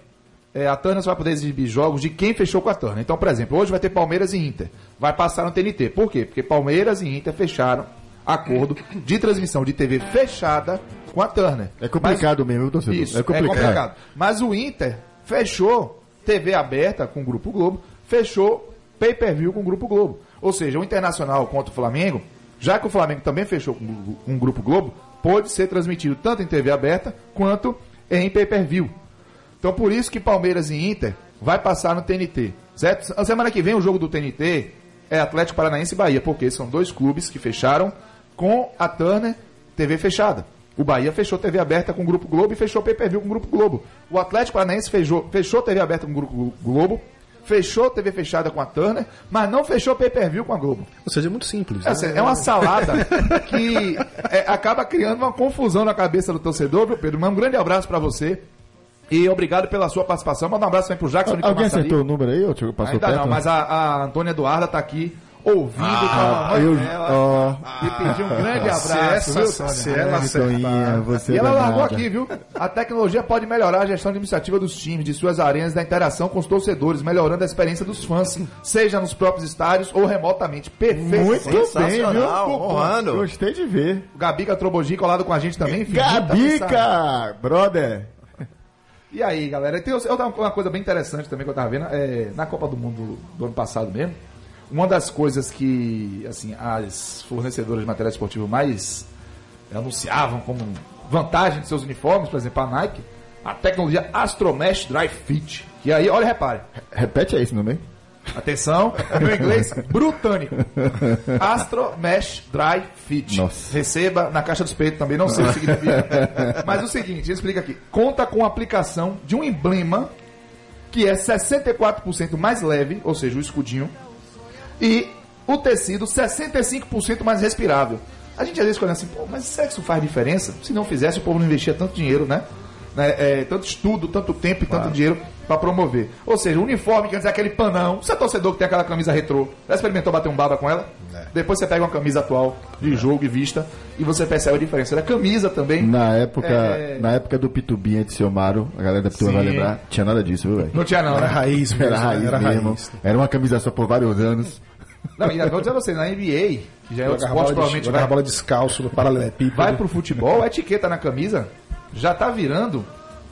é, a Turner só vai poder exibir jogos de quem fechou com a Turner. Então, por exemplo, hoje vai ter Palmeiras e Inter. Vai passar no TNT. Por quê? Porque Palmeiras e Inter fecharam acordo de transmissão de TV fechada com a Turner. É complicado mesmo, viu, torcedor? Isso, É complicado. é complicado. Mas o Inter fechou TV aberta com o Grupo Globo, fechou pay-per-view com o Grupo Globo. Ou seja, o Internacional contra o Flamengo, já que o Flamengo também fechou com o Grupo Globo, pode ser transmitido tanto em TV aberta quanto em pay-per-view. Então por isso que Palmeiras e Inter vai passar no TNT. Certo? A semana que vem o jogo do TNT é Atlético Paranaense e Bahia, porque são dois clubes que fecharam com a Turner TV fechada. O Bahia fechou TV aberta com o Grupo Globo e fechou pay-per-view com o Grupo Globo. O Atlético Paranaense fechou, fechou TV aberta com o Grupo Globo, fechou TV fechada com a Turner, mas não fechou pay-per-view com a Globo. Ou seja, é muito simples. É, né? é uma salada que é, acaba criando uma confusão na cabeça do torcedor, viu, Pedro? Mas um grande abraço pra você. E obrigado pela sua participação. Manda um abraço também pro Jackson Alguém acertou o número aí? Ou passou Ainda perto? não, mas a, a Antônia Eduarda tá aqui ouvindo com a eu, dela. ó, E pedir um grande Se abraço, viu, se Sônia? ela Grande Toninha, você E ela danada. largou aqui, viu? A tecnologia pode melhorar a gestão administrativa dos times, de suas arenas, da interação com os torcedores, melhorando a experiência dos fãs, seja nos próprios estádios ou remotamente. Perfeito. Muito bem, viu? Honrando. Gostei de ver. Gabica Trobogi colado com a gente também. enfim. Gabica! Brother! E aí, galera, tem uma coisa bem interessante também que eu tava vendo, é, na Copa do Mundo do ano passado mesmo, uma das coisas que, assim, as fornecedoras de material esportivo mais anunciavam como vantagem de seus uniformes, por exemplo, a Nike, a tecnologia Astromesh Dry Fit. E aí, olha, repare, Repete aí esse nome. Atenção, meu inglês britânico. Astro Mesh Dry Fit. Nossa. Receba na caixa dos peitos também, não sei o que significa. Mas o seguinte, explica aqui. Conta com a aplicação de um emblema que é 64% mais leve, ou seja, o escudinho, e o tecido 65% mais respirável. A gente às vezes olha assim, pô, mas será que isso faz diferença? Se não fizesse, o povo não investia tanto dinheiro, né? né, é, tanto estudo, tanto tempo e tanto dinheiro para promover. Ou seja, o uniforme quer dizer aquele panão. Você é torcedor que tem aquela camisa retrô, já experimentou bater um baba com ela? Depois você pega uma camisa atual de jogo e vista e você percebe a diferença da camisa também. Na época, É. na época do Pitubinha de seu Maro, a galera da Pituba vai lembrar, tinha nada disso, viu, velho? Não tinha não, Era né? raiz mesmo. Era raiz era mesmo. raiz. Era uma camisa só por vários anos. Não, e vou dizer a você, na NBA, que já é outro Jogar esporte, provavelmente jogar vai, bola descalço no paralelepípedo. vai pro futebol, a etiqueta na camisa já tá virando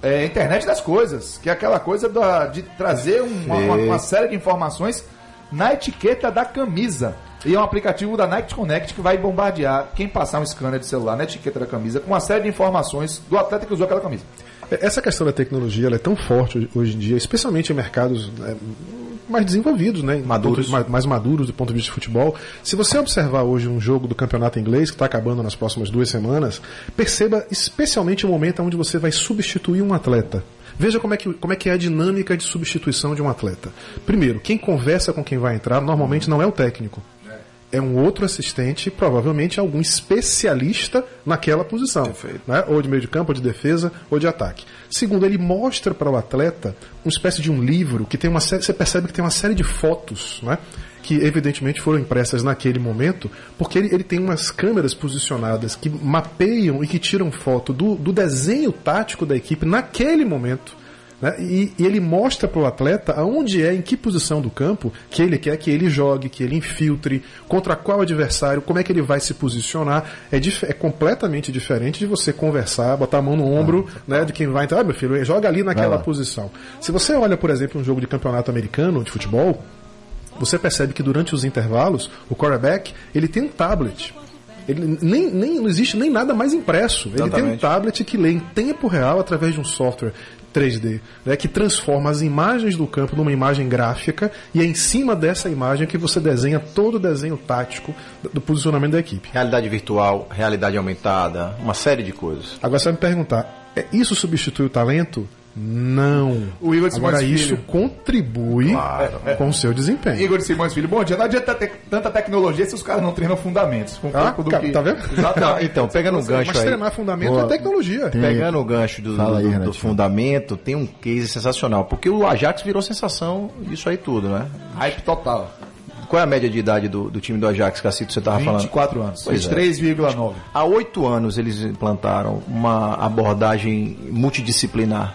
é, internet das coisas, que é aquela coisa da- de trazer um- uma, uma- uma série de informações na etiqueta da camisa. E é um aplicativo da Nike Connect que vai bombardear quem passar um scanner de celular na etiqueta da camisa com uma série de informações do atleta que usou aquela camisa. Essa questão da tecnologia é tão forte hoje- hoje em dia, especialmente em mercados né, mais desenvolvidos, né, Maduros. mais, mais maduros do ponto de vista de futebol. Se você observar hoje um jogo do campeonato inglês que está acabando nas próximas duas semanas, perceba especialmente o momento onde você vai substituir um atleta. Veja como é, que, como é que é a dinâmica de substituição de um atleta. Primeiro, quem conversa com quem vai entrar normalmente não é o técnico. É um outro assistente, provavelmente algum especialista naquela posição. Né? Ou de meio de campo, ou de defesa, ou de ataque. Segundo, ele mostra para o atleta uma espécie de um livro que tem uma série, você percebe que tem uma série de fotos, né? que evidentemente foram impressas naquele momento, porque ele, ele tem umas câmeras posicionadas que mapeiam e que tiram foto do, do desenho tático da equipe naquele momento. Né? E, e ele mostra para o atleta aonde é, em que posição do campo que ele quer que ele jogue, que ele infiltre, contra qual adversário, como é que ele vai se posicionar. É, é completamente diferente de você conversar, botar a mão no ombro né, de quem vai entrar. Ah, meu filho, joga ali naquela posição. Se você olha, por exemplo, um jogo de campeonato americano de futebol, você percebe que durante os intervalos, o quarterback, ele tem um tablet. Ele nem, nem, não existe nem nada mais impresso. Ele tem um Exatamente. tablet que lê em tempo real através de um software 3D, né, que transforma as imagens do campo numa imagem gráfica e é em cima dessa imagem que você desenha todo o desenho tático do- posicionamento da equipe. Realidade virtual, realidade aumentada, uma série de coisas. Agora você vai me perguntar, é, isso substitui o talento? Não. O Igor Simões Agora isso Filho. contribui com o seu desempenho. Igor de Simões Filho, bom dia. Não adianta ter tanta tecnologia se os caras não treinam fundamentos. Com Ah, pouco do cara, que... tá vendo? Exatamente. Então, pegando um gancho Mas aí. treinar fundamento Boa. é tecnologia. Tem- Pegando o gancho do, aí, do- do fundamento, tem um case sensacional. Porque o Ajax virou sensação disso aí tudo, né? Hype total. Qual é a média de idade do, do time do Ajax, Cacito, você estava falando? 24 anos. Pois é. 23,9. Há oito anos eles implantaram uma abordagem multidisciplinar.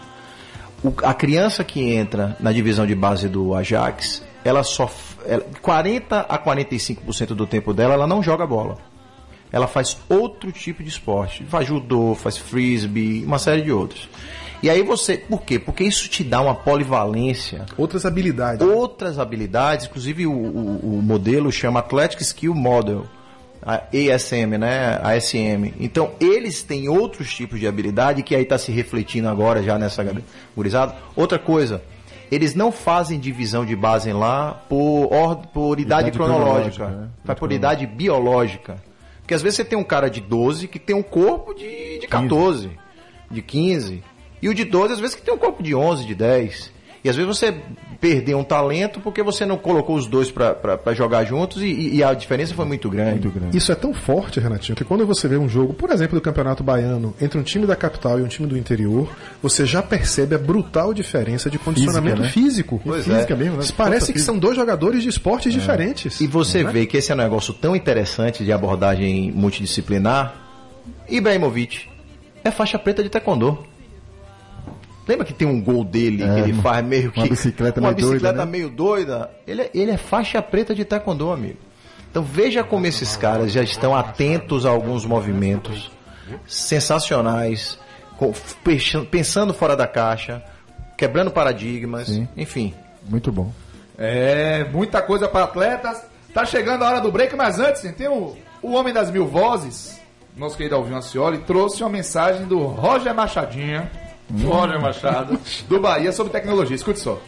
A criança que entra na divisão de base do Ajax, ela só. ela- 40 a 45% do tempo dela, ela não joga bola. Ela faz outro tipo de esporte. Faz judô, faz frisbee, uma série de outros. E aí você. Por quê? Porque isso te dá uma polivalência Outras habilidades. outras habilidades, inclusive o, o- o modelo chama Athletic Skill Model, a ASM, né? ASM. Então, eles têm outros tipos de habilidade que aí está se refletindo agora já nessa gurizada. Outra coisa, eles não fazem divisão de base lá por, or- por idade, Idade cronológica, cronológica, né? vai por idade biológica. Porque às vezes você tem um cara de 12 que tem um corpo de, de 14, de 15. E o de 12, às vezes, que tem um corpo de 11, de 10. E às vezes você perdeu um talento porque você não colocou os dois pra jogar juntos e, e a diferença foi muito grande. Muito grande. Isso é tão forte, Renatinho, que quando você vê um jogo, por exemplo, do Campeonato Baiano, entre um time da capital e um time do interior, você já percebe a brutal diferença de condicionamento né? físico. E física mesmo, né? Parece que são dois jogadores de esportes diferentes. E você vê que esse é um negócio tão interessante de abordagem multidisciplinar. Ibrahimovic é faixa preta de taekwondo. Lembra que tem um gol dele É, que ele faz meio que. uma bicicleta uma meio doida, bicicleta né? meio doida. Ele, é- ele é faixa preta de taekwondo, amigo. Então veja como esses caras já estão atentos a alguns movimentos sensacionais, pensando fora da caixa, quebrando paradigmas, Sim. enfim. Muito bom. É, muita coisa para atletas. Tá chegando a hora do break, mas antes, tem o, o Homem das Mil Vozes, nosso querido Alvinho Ancioli, trouxe uma mensagem do Roger Machadinha, Roger Machado, do Bahia, sobre tecnologia. Escute só.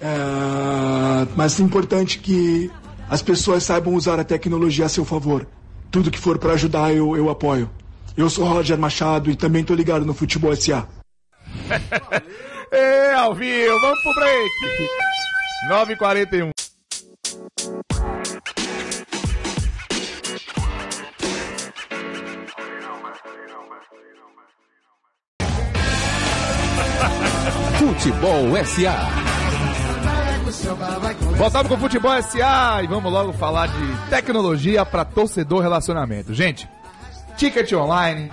É, mas é importante que as pessoas saibam usar a tecnologia a seu favor. Tudo que for para ajudar, eu, eu apoio. Eu sou Roger Machado e também tô ligado no Futebol SA. É, Alvinho, vamos pro break. 9h41. Futebol SA. Voltamos com o Futebol SA e vamos logo falar de tecnologia para torcedor relacionamento. Gente, ticket online,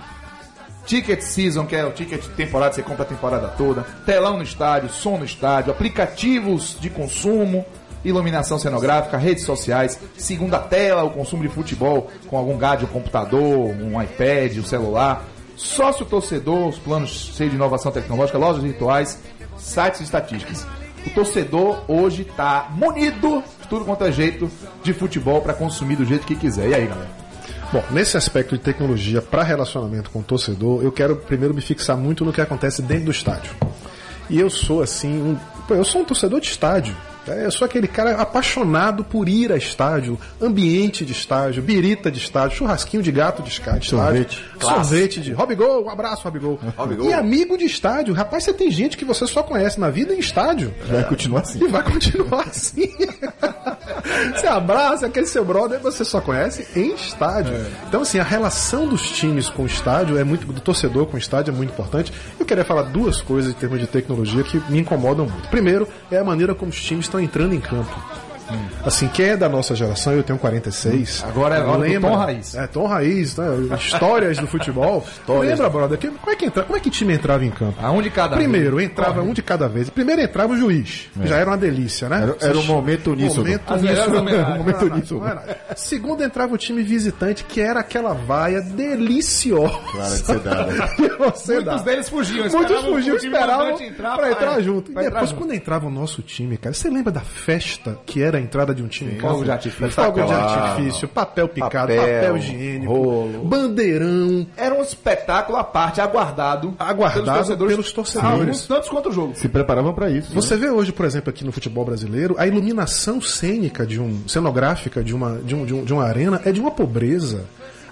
ticket season, que é o ticket de temporada, você compra a temporada toda, telão no estádio, som no estádio, aplicativos de consumo, iluminação cenográfica, redes sociais, segunda tela, o consumo de futebol com algum gadget, um computador, um iPad, um celular, sócio torcedor, os planos cheios de inovação tecnológica, lojas virtuais, sites e estatísticas. O torcedor hoje está munido de tudo quanto é jeito de futebol para consumir do jeito que quiser. E aí, galera? Bom, nesse aspecto de tecnologia para relacionamento com o torcedor, eu quero primeiro me fixar muito no que acontece dentro do estádio. E eu sou assim, um, eu sou um torcedor de estádio. É, Eu sou aquele cara apaixonado por ir a estádio, ambiente de estádio, birita de estádio, churrasquinho de gato de estádio, Sorvete. sorvete de Robigol, um abraço Robigol. E amigo de estádio, rapaz, você tem gente que você só conhece na vida em estádio. Vai continuar assim. E vai continuar assim. você abraça aquele seu brother, você só conhece em estádio. Então, assim, a relação dos times com o estádio é muito, do torcedor com o estádio é muito importante. Eu queria falar duas coisas em termos de tecnologia que me incomodam muito. Primeiro, é a maneira como os times estão entrando em campo. Assim, quem é da nossa geração, eu tenho 46. Agora é a hora do lembra, Tom Raiz. É, Tom Raiz, né? Histórias do futebol. Lembra, brother? que- como, é que entra, como é que time entrava em campo? A um de cada Primeiro, vez. entrava um de cada vez. Primeiro entrava o juiz, que já era uma delícia, né? Era, era um momento nisso. Momento. Um momento era. Segundo entrava o time visitante, que era aquela vaia deliciosa. Claro que você dá, né? você Muitos dá. deles fugiam. Muitos fugiam, o esperavam mandante entrar pra entrar pra- junto. pra E depois, junto. quando entrava o nosso time, cara, você lembra da festa que era a entrada de um time em campo? Fogo de artifício. Fogo de artifício, papel picado, Papel, papel, higiênico, rolo. bandeirão, Era um espetáculo à parte, aguardado. Aguardado pelos torcedores. Alguns tantos quanto o jogo. Se preparavam pra isso. Você vê hoje, por exemplo, aqui no futebol brasileiro, a iluminação cênica de um cenográfica de uma, de, um, de, um- de uma arena é de uma pobreza.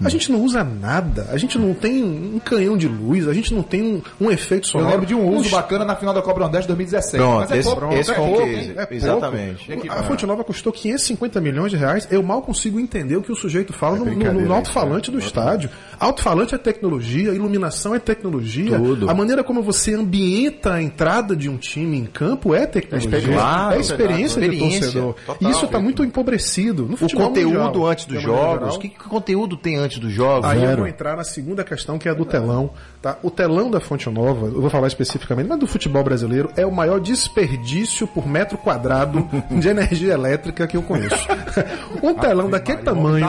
A gente não usa nada, a gente não tem um canhão de luz, a gente não tem um, um efeito Eu sonoro. lembro de um uso Os- bacana na final da Copa Nordeste 2017. Pronto, mas é esse- pouco, esse é pouco? É pouco. Exatamente. A Fonte Nova custou 550 milhões de reais. Eu mal consigo entender o que o sujeito fala no, no- brincadeira no alto-falante do estádio. Alto-falante é tecnologia, iluminação é tecnologia. Tudo. A maneira como você ambienta a entrada de um time em campo é tecnologia. Claro, é experiência do experiência. torcedor. Total. E isso está muito empobrecido. No O conteúdo mundial, antes dos jogos. O que, que conteúdo tem antes dos jogos? Aí eu Zero. vou entrar na segunda questão, que é a do telão. Tá? O telão da Fonte Nova, eu vou falar especificamente, mas do futebol brasileiro, é o maior desperdício por metro quadrado de energia elétrica que eu conheço. um telão daquele tamanho.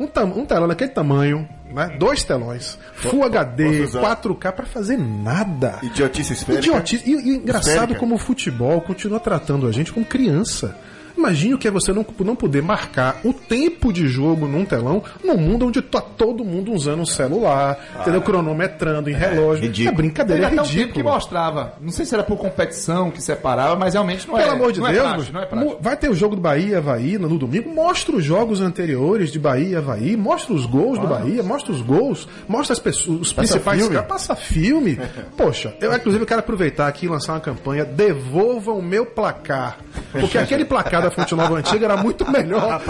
Um, tam- um telão daquele tamanho, né? dois telões, Full HD, posso usar? 4K, pra fazer nada. Idiotice esférica. Idiotice. E, e engraçado Esférica. como o futebol continua tratando a gente como criança. Imagine o que é você não, não poder marcar o tempo de jogo num telão num mundo onde tá todo mundo usando um celular, entendeu? cronometrando em relógio. ridículo. É brincadeira, é até um que ridículo. mostrava. Não sei se era por competição que separava, mas realmente não é. Pelo amor de não Deus, é prático, é vai ter o jogo do Bahia Havaí no domingo. Mostra os jogos anteriores de Bahia Havaí, mostra os gols do Bahia, mostra os gols, mostra as pessoas, os principais filme. caras, passa filme. Poxa, eu inclusive quero aproveitar aqui e lançar uma campanha: devolvam o meu placar. Porque aquele placar da Fonte Nova Antiga era muito melhor.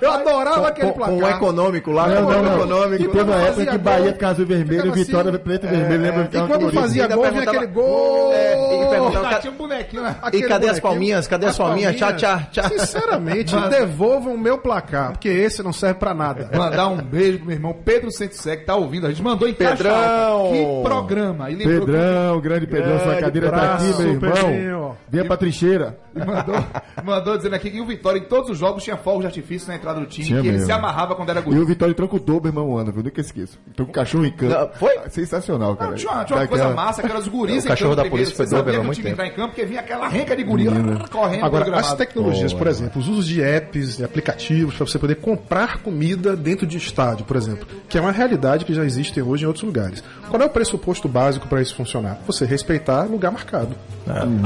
eu adorava aquele Com, placar. com o econômico lá, Não, com não, o não. econômico. E teve uma época que Bahia ficava azul e vermelho, ficava Vitória assim, preto e vermelho. Lembra? E quando fazia gol, vinha aquele gol. É, e perguntava- Ah, tinha um bonequinho, né? E Aquele cadê as palminhas? Cadê as palminhas? Tchá, tchá, tchá. Sinceramente, devolvam o meu placar, porque esse não serve pra nada. Mandar um beijo pro meu irmão Pedro Sensei, que tá ouvindo. A gente mandou em Pedrão! Que programa. E lembrou Pedrão, grande Pedrão, sua cadeira tá aqui, meu irmão. Venha pra trincheira. mandou, mandou dizendo aqui que o Vitória, em todos os jogos, tinha fogos de artifício na entrada do time, Tinha que ele mesmo. se amarrava quando era E guri. o Vitória entrou com o dobro, irmão, ano, viu? Nunca esqueço. Entrou com o cachorro em campo. Não, foi? Sensacional, cara. Não, tinha uma, tinha uma Daquela- coisa massa, aquelas guris O cachorro da primeiro, polícia foi você sabia doido há que o muito time tempo. entrar em campo, porque vinha aquela renca de guri lá, correndo Agora, as tecnologias, Oh, por exemplo, os usos de apps, aplicativos, para você poder comprar comida dentro de estádio, por exemplo, que é uma realidade que já existe hoje em outros lugares. Qual é o pressuposto básico para isso funcionar? Você respeitar lugar marcado.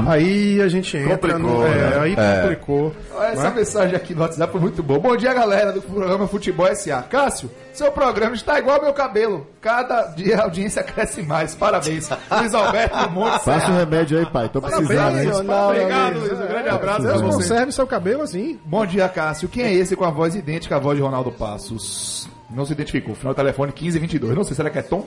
Aí a gente entra no. Complicou, É, né? Aí complicou. Essa né? mensagem aqui no WhatsApp foi muito boa. Bom dia, galera do programa Futebol SA. Cássio, seu programa está igual ao meu cabelo. Cada dia a audiência cresce mais. Parabéns. Luiz Alberto Monte Faça um remédio aí, pai. Tô precisando, Parabéns, hein? parabéns. Obrigado, Luiz. Um grande abraço Deus você. conserve seu cabelo assim. Bom dia, Cássio. Quem é esse com a voz idêntica à voz de Ronaldo Passos? Não se identificou. Final do telefone 1522. Não sei, será que é Tom?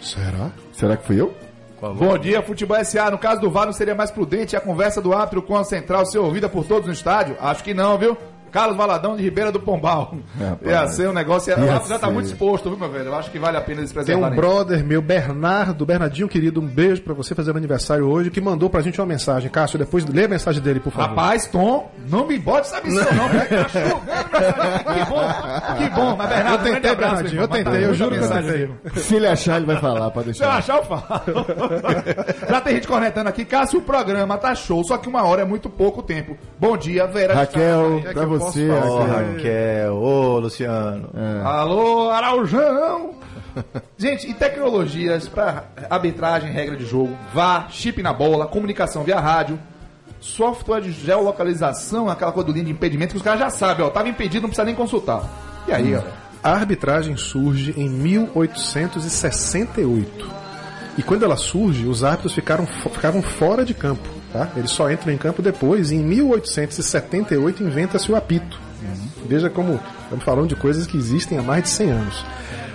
Será? Será que fui eu? Bom dia, Futebol SA. No caso do VAR, não seria mais prudente a conversa do árbitro com a central ser ouvida por todos no estádio? Acho que não, viu? Carlos Valadão de Ribeira do Pombal. Rapaz. Ia ser um negócio. O Ia árbitro já tá ser. muito exposto, viu, meu velho? Eu acho que vale a pena eles Tem um brother meu, Bernardo, Bernardinho querido, um beijo pra você fazendo aniversário hoje, que mandou pra gente uma mensagem. Cássio, depois lê a mensagem dele, por favor. Rapaz, Tom, não me bote essa missão, não. velho. Tá Que bom, que bom. Mas, Bernardo, Eu tentei, abraço, Bernardinho, eu tentei, eu juro que eu tentei. Se ele achar, ele vai falar, pode Se eu deixar. achar, eu falo. Já tem gente cornetando aqui. Cássio, o programa tá show, só que uma hora é muito pouco tempo. Bom dia, Vera. Raquel, que pra posso você? Ô, Raquel. Raquel, ô, Luciano. Alô, Araujão! Gente, e tecnologias para arbitragem, regra de jogo, VAR, chip na bola, comunicação via rádio, software de geolocalização, aquela coisa do linha de impedimento que os caras já sabem, ó, tava impedido, não precisa nem consultar. E aí, galera? A arbitragem surge em 1868. E quando ela surge, os árbitros ficaram, ficavam fora de campo. Tá? Eles só entram em campo depois. E em 1878 inventa-se o apito. Veja como estamos falando de coisas que existem há mais de 100 anos.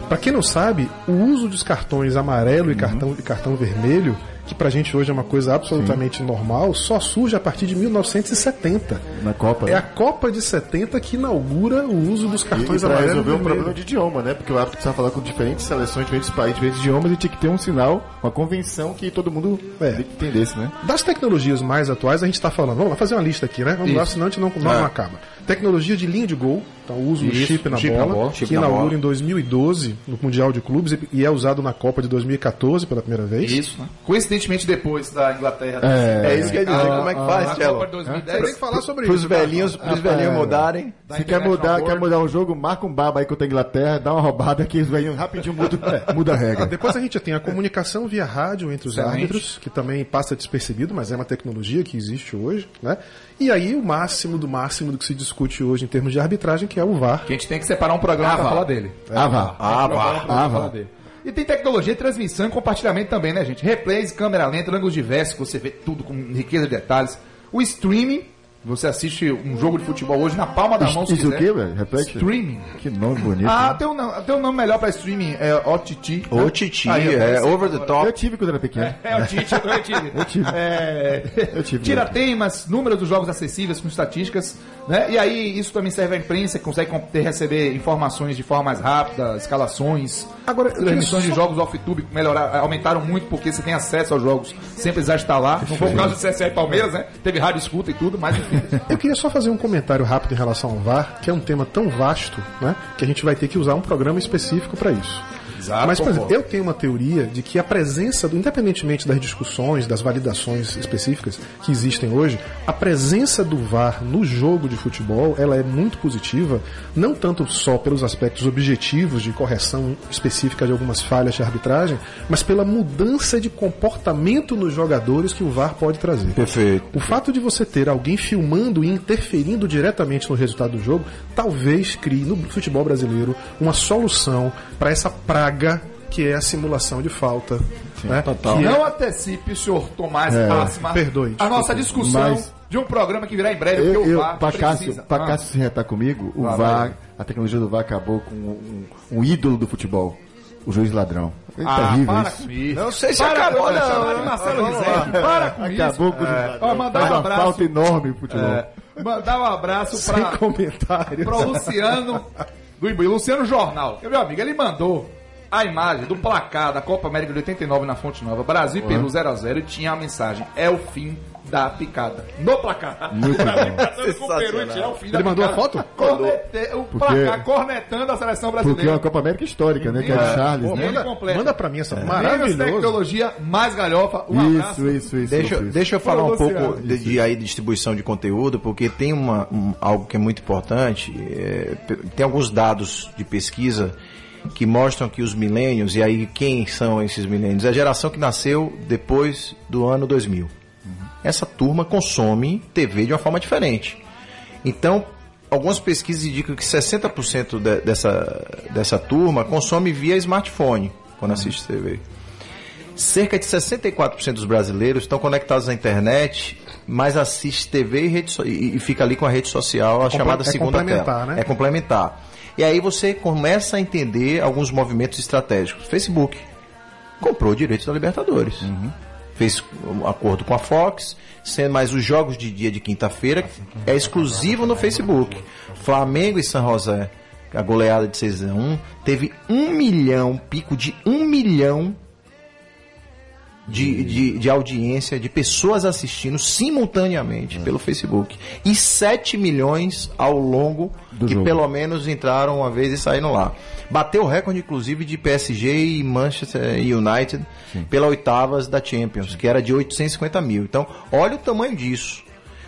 Para quem não sabe, o uso dos cartões amarelo e cartão, e cartão vermelho, que pra gente hoje é uma coisa absolutamente normal, só surge a partir de 1970. Na Copa. É né? a Copa de 70 que inaugura o uso dos E, e cartões pra amarelos. resolver e um vermelhos. problema de idioma, né? Porque o árbitro precisava falar com diferentes seleções, diferentes países, diferentes idiomas e tinha que ter um sinal, uma convenção que todo mundo É. entendesse, né? Das tecnologias mais atuais, a gente está falando. Vamos lá fazer uma lista aqui, né? Vamos lá, senão a gente não, não, É. não acaba. Tecnologia de linha de gol, então o uso do Isso, chip na chip bola, na bola, chip que na inaugura bola. em 2012 no Mundial de Clubes e- é usado na Copa de 2014 pela primeira vez. Isso, né? Coincidentemente depois da Inglaterra. É isso que eu ia dizer, Ah, como é que ah, faz, Tchelo? Copa de 2010. Tem que falar sobre Pros isso. tá? velhinhos, pros velhinhos mudarem. Da Se quer mudar, quer mudar o jogo, marca um baba aí contra a Inglaterra, dá uma roubada que os velhinhos rapidinho muda, muda a Ah, regra. Depois a gente tem a comunicação via rádio entre os Excelente. árbitros, que também passa despercebido, mas é uma tecnologia que existe hoje, né? E aí o máximo do máximo do que se discute hoje em termos de arbitragem, que é o VAR. Que a gente tem que separar um programa pra falar dele. Ah, vá. Ah, pra Ah, falar vá. dele. E tem tecnologia de transmissão e compartilhamento também, né, gente? Replays, câmera lenta, ângulos diversos, que você vê tudo com riqueza de detalhes. O streaming, você assiste um jogo de futebol hoje na palma da mão, se Isso o quê, velho? Repete. Streaming. Que nome bonito. Ah, né? tem um, nome- tem um nome melhor pra streaming, é OTT. O Titi, Aí, é apareceu over the top. Eu tive quando era pequeno. É o Tite, eu tive. Eu tive. É, Eu tive. tira temas, números dos jogos acessíveis com estatísticas, né? E aí isso também serve à imprensa, que consegue receber informações de forma mais rápida, escalações. Agora, eu transmissões de só- jogos off-tube melhorar, aumentaram muito porque você tem acesso aos jogos sem precisar estar lá. Não foi o caso do CSA e Palmeiras, né? Teve rádio escuta e tudo, mas. Eu queria só fazer um comentário rápido em relação ao VAR, que é um tema tão vasto, né, que a gente vai ter que usar um programa específico para isso. Exato, Mas, por exemplo, eu tenho uma teoria de que a presença, do, independentemente das discussões, das validações específicas que existem hoje, a presença do VAR no jogo de futebol, ela é muito positiva, não tanto só pelos aspectos objetivos de correção específica de algumas falhas de arbitragem, mas pela mudança de comportamento nos jogadores que o VAR pode trazer. Perfeito. O fato de você ter alguém filmando e interferindo diretamente no resultado do jogo, talvez crie no futebol brasileiro uma solução para essa praga que é a simulação de falta. né? total. Que é- Não antecipe, senhor Tomás É. Máxima, Perdoe, a nossa discussão Mas- de um programa que virá em breve, Eu, porque o VAR pra Cássio, precisa. pra Ah. Cássio se retar comigo, o Lá VAR, vai. a tecnologia do VAR acabou com um, um ídolo do futebol, o juiz ladrão. É Ah, terrível para isso. com isso. Não sei se para, acabou, para, não. chamar de Marcelo Rizek. Para com isso. Acabou com o juiz ladrão. Ó, mandar um uma abraço. falta enorme no futebol. É, mandar um abraço Sem pra, comentários. pro Luciano do. Luciano Jornal. Meu amigo, ele mandou a imagem do placar da Copa América de 89 na Fonte Nova, Brasil e Peru 0x0 e tinha a mensagem: é o fim da picada. No placar. Muito bom. Com o Peru é o fim da Ele mandou a foto? Cornete- O placar cornetando a seleção Porque é brasileira. uma Copa América histórica, né? Que é de Charles, Pô, né? manda-. Manda pra mim essa Menos maravilhoso. tecnologia, mais galhofa. Um abraço. Isso, isso, isso. Deixa, isso, isso. deixa eu falar um pouco de, de aí distribuição de conteúdo, porque tem uma, um- algo que é muito importante. é, tem alguns dados de pesquisa que mostram que os milênios, e aí quem são esses milênios? É a geração que nasceu depois do ano 2000. Essa turma consome TV de uma forma diferente. Então, algumas pesquisas indicam que 60% de- dessa, dessa turma consome via smartphone quando assiste TV. Cerca de 64% dos brasileiros estão conectados à internet, mas assiste TV e, rede so- e, e fica ali com a rede social, a chamada é segunda tela. né? É complementar. E aí você começa a entender alguns movimentos estratégicos. Facebook. comprou direitos da Libertadores. Fez um acordo com a Fox, sendo mais os jogos de dia de quinta-feira é exclusivo no Facebook. Flamengo e San José, a goleada de 6 a 1 teve um milhão, pico de um milhão de, de, de audiência, de pessoas assistindo simultaneamente pelo Facebook. E 7 milhões ao longo Do que jogo. pelo menos entraram uma vez e saíram lá. Bateu o recorde, inclusive, de PSG e Manchester United pela oitavas da Champions, que era de 850 mil. Então, olha o tamanho disso.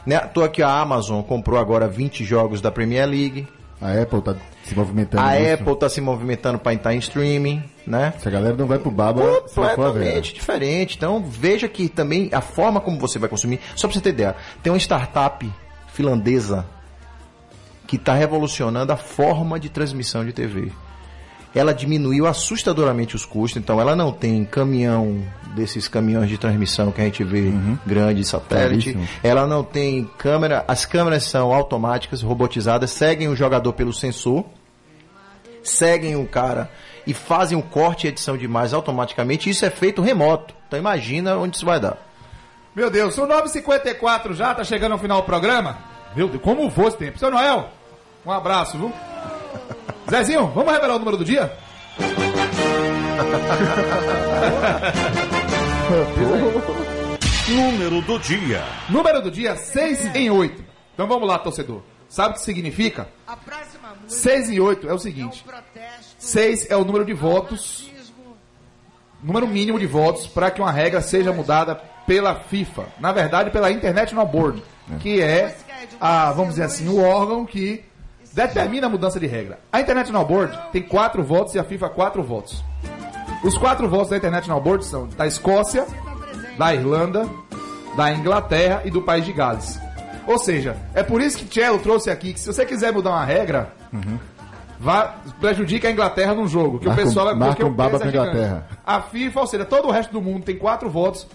Né? Tô aqui, a Amazon comprou agora 20 jogos da Premier League. A Apple tá se movimentando. A. Apple está se movimentando para entrar em streaming, né? Essa galera não vai pro baba completamente diferente. Então veja que também a forma como você vai consumir, só para você ter ideia, tem uma startup finlandesa que está revolucionando a forma de transmissão de TV. Ela diminuiu assustadoramente os custos, então ela não tem caminhão desses caminhões de transmissão que a gente vê grande satélite. Ela não tem câmera, as câmeras são automáticas, robotizadas, seguem o jogador pelo sensor seguem o cara e fazem o corte e edição de imagens automaticamente. Isso é feito remoto. Então imagina onde isso vai dar. Meu Deus, são 9h54 já, tá chegando ao final do programa. Meu Deus, como voa esse tempo. Seu Noel, um abraço, viu? Zezinho, vamos revelar o número do dia? Número do dia. Número do dia, 6 em 8. Então vamos lá, torcedor. Sabe o que significa? 6 em 8 é o seguinte. 6 é o número de votos, número mínimo de votos para que uma regra seja mudada pela FIFA. Na verdade, pela International Board, que é a, vamos dizer assim, o órgão que determina a mudança de regra. A International Board tem quatro votos e a FIFA quatro votos. Os quatro votos da International Board são da Escócia, da Irlanda, da Inglaterra e do País de Gales. Ou seja, é por isso que Cello trouxe aqui que se você quiser mudar uma regra, vá, prejudica a Inglaterra num jogo. Que Marca o pessoal marca porque o um baba é pra gigante. Inglaterra. A FIFA, ou seja, todo o resto do mundo tem quatro votos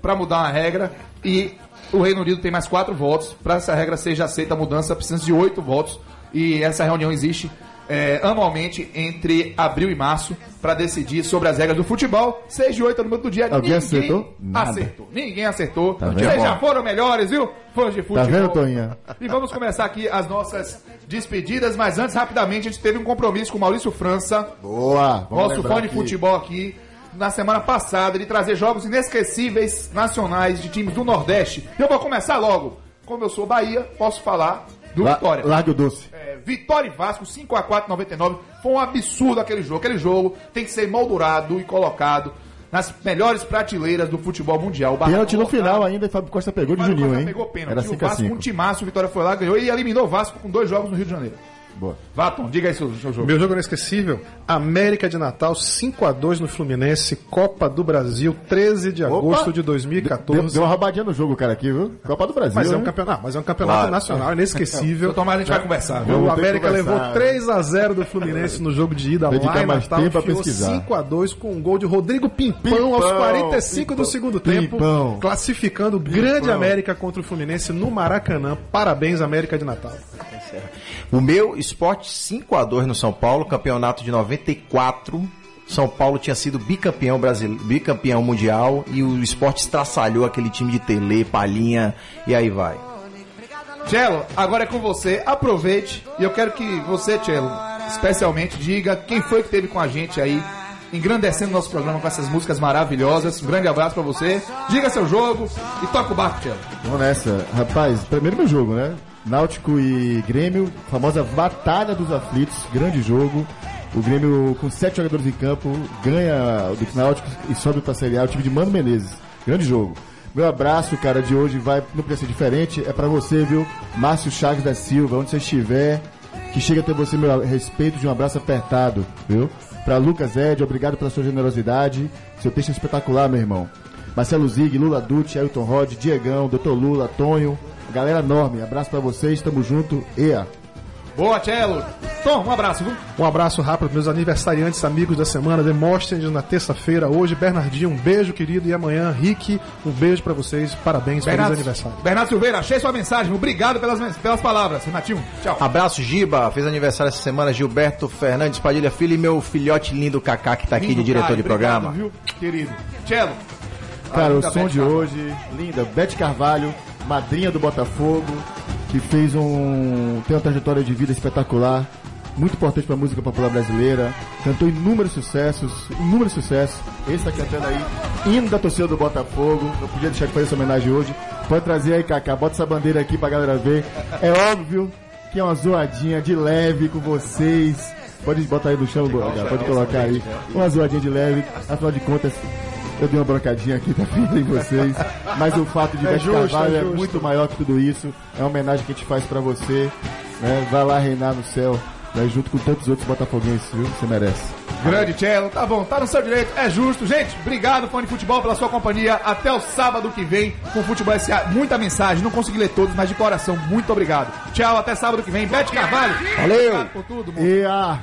para mudar uma regra e o Reino Unido tem mais quatro votos. Para essa regra seja aceita a mudança, precisa de oito votos. E essa reunião existe é, anualmente entre abril e março para decidir sobre as regras do futebol. 6 de 8 é o número do dia. Alguém acertou? Nada. Acertou. Ninguém acertou. Tá? Vocês já foram melhores, viu? Fãs de Tá futebol. vendo, Toninha? E vamos começar aqui as nossas despedidas, mas antes, rapidamente, a gente teve um compromisso com o Maurício França, Boa! Nosso fã de aqui. futebol aqui, na semana passada, de trazer jogos inesquecíveis nacionais de times do Nordeste. Eu vou começar logo. Como eu sou Bahia, posso falar do La- Vitória. Largue o doce. É, Vitória e Vasco, 5x4 99. Foi um absurdo aquele jogo. Aquele jogo tem que ser moldurado e colocado nas melhores prateleiras do futebol mundial. O Pênalti no final ainda e Fábio Costa pegou de Juninho, hein? pegou pênalti. Era E o 5 a Vasco, um 5 timaço, o Vitória foi lá, ganhou e eliminou o Vasco com dois jogos no Rio de Janeiro. Boa. Vá, Tom, diga aí seu, seu jogo. Meu jogo inesquecível, América de Natal 5x2 no Fluminense, Copa do Brasil, 13 de agosto de Deu, 2014. deu uma roubadinha no jogo, cara, aqui, viu? Copa do Brasil. Mas é um campeonato, mas é um campeonato Claro. nacional, inesquecível. Seu Tomás, a gente vai conversar, viu? O América levou né? 3 a 0 do Fluminense no jogo de ida Dedicar lá em Natal, tempo pra enfiou pesquisar. 5 a 2 com um gol de Rodrigo Pimpão, Pimpão, aos 45 do Pimpão, segundo tempo, Pimpão. classificando o grande América contra o Fluminense no Maracanã. Parabéns América de Natal. O meu esporte 5 a 2 no São Paulo, campeonato de 94. São Paulo tinha sido bicampeão brasileiro, bicampeão mundial e o esporte estraçalhou aquele time de Tele, Palhinha e aí vai. Cello, agora é com você. Aproveite e eu quero que você, Cello, especialmente diga quem foi que teve com a gente aí, engrandecendo nosso programa com essas músicas maravilhosas. Um grande abraço pra você. Diga seu jogo e toca o barco, Cello. Vamos nessa. Rapaz, primeiro meu jogo, né? Náutico e Grêmio, famosa Batalha dos Aflitos, grande jogo. O Grêmio, com sete jogadores em campo, ganha do Náutico e sobe pra Série A, o time de Mano Menezes. Grande jogo. Meu abraço, cara, de hoje vai, não podia ser diferente, é pra você, viu? Márcio Chaves da Silva, onde você estiver, que chega a ter você meu respeito de um abraço apertado, viu? Pra Lucas Ed, obrigado pela sua generosidade. Seu texto é espetacular, meu irmão. Marcelo Zig, Lula Dutti, Ailton Rod, Diegão, Dr. Lula, Tonho, galera enorme. Abraço pra vocês, tamo junto. Ea. Boa, Tchelo. Tom, um abraço, viu? Um abraço rápido para meus aniversariantes, amigos da semana. Demonstrem na terça-feira. Hoje, Bernardinho, um beijo, querido. E amanhã, Rick, um beijo para vocês. Parabéns, feliz aniversário. Bernardo Silveira, achei sua mensagem. Obrigado pelas, pelas palavras. Renatinho, tchau. Abraço, Giba. Fez aniversário essa semana, Gilberto Fernandes Padilha Filho e meu filhote lindo Kaká, que tá aqui de Lindo, diretor Caio, de programa. Obrigado, viu, querido. Tchelo. Cara, o som de Carvalho. hoje, linda, Beth Carvalho, madrinha do Botafogo, que fez um. tem uma trajetória de vida espetacular, muito importante para a música popular brasileira, cantou inúmeros sucessos, inúmeros sucessos. Esse tá cantando aí, hino da torcida do Botafogo, não podia deixar de fazer essa homenagem hoje. Pode trazer aí, Kaká, bota essa bandeira aqui pra galera ver. É óbvio que é uma zoadinha de leve com vocês. Pode botar aí no chão, pode colocar aí. Uma zoadinha de leve, afinal de contas, eu dei uma brocadinha aqui pra vida em vocês, mas o fato de É Beth justo, Carvalho é é, muito maior que tudo isso. É uma homenagem que a gente faz pra você. Né? Vai lá reinar no céu, né? junto com tantos outros botafoguenses, viu? Você merece. Grande Tchelo, tá bom, tá no seu direito, é justo. Gente, obrigado, fã de futebol, pela sua companhia. Até o sábado que vem com o Futebol SA. Muita mensagem, não consegui ler todos, mas de coração, muito obrigado. Tchau, até sábado que vem. Bete Carvalho, Valeu! obrigado por tudo, mano. E a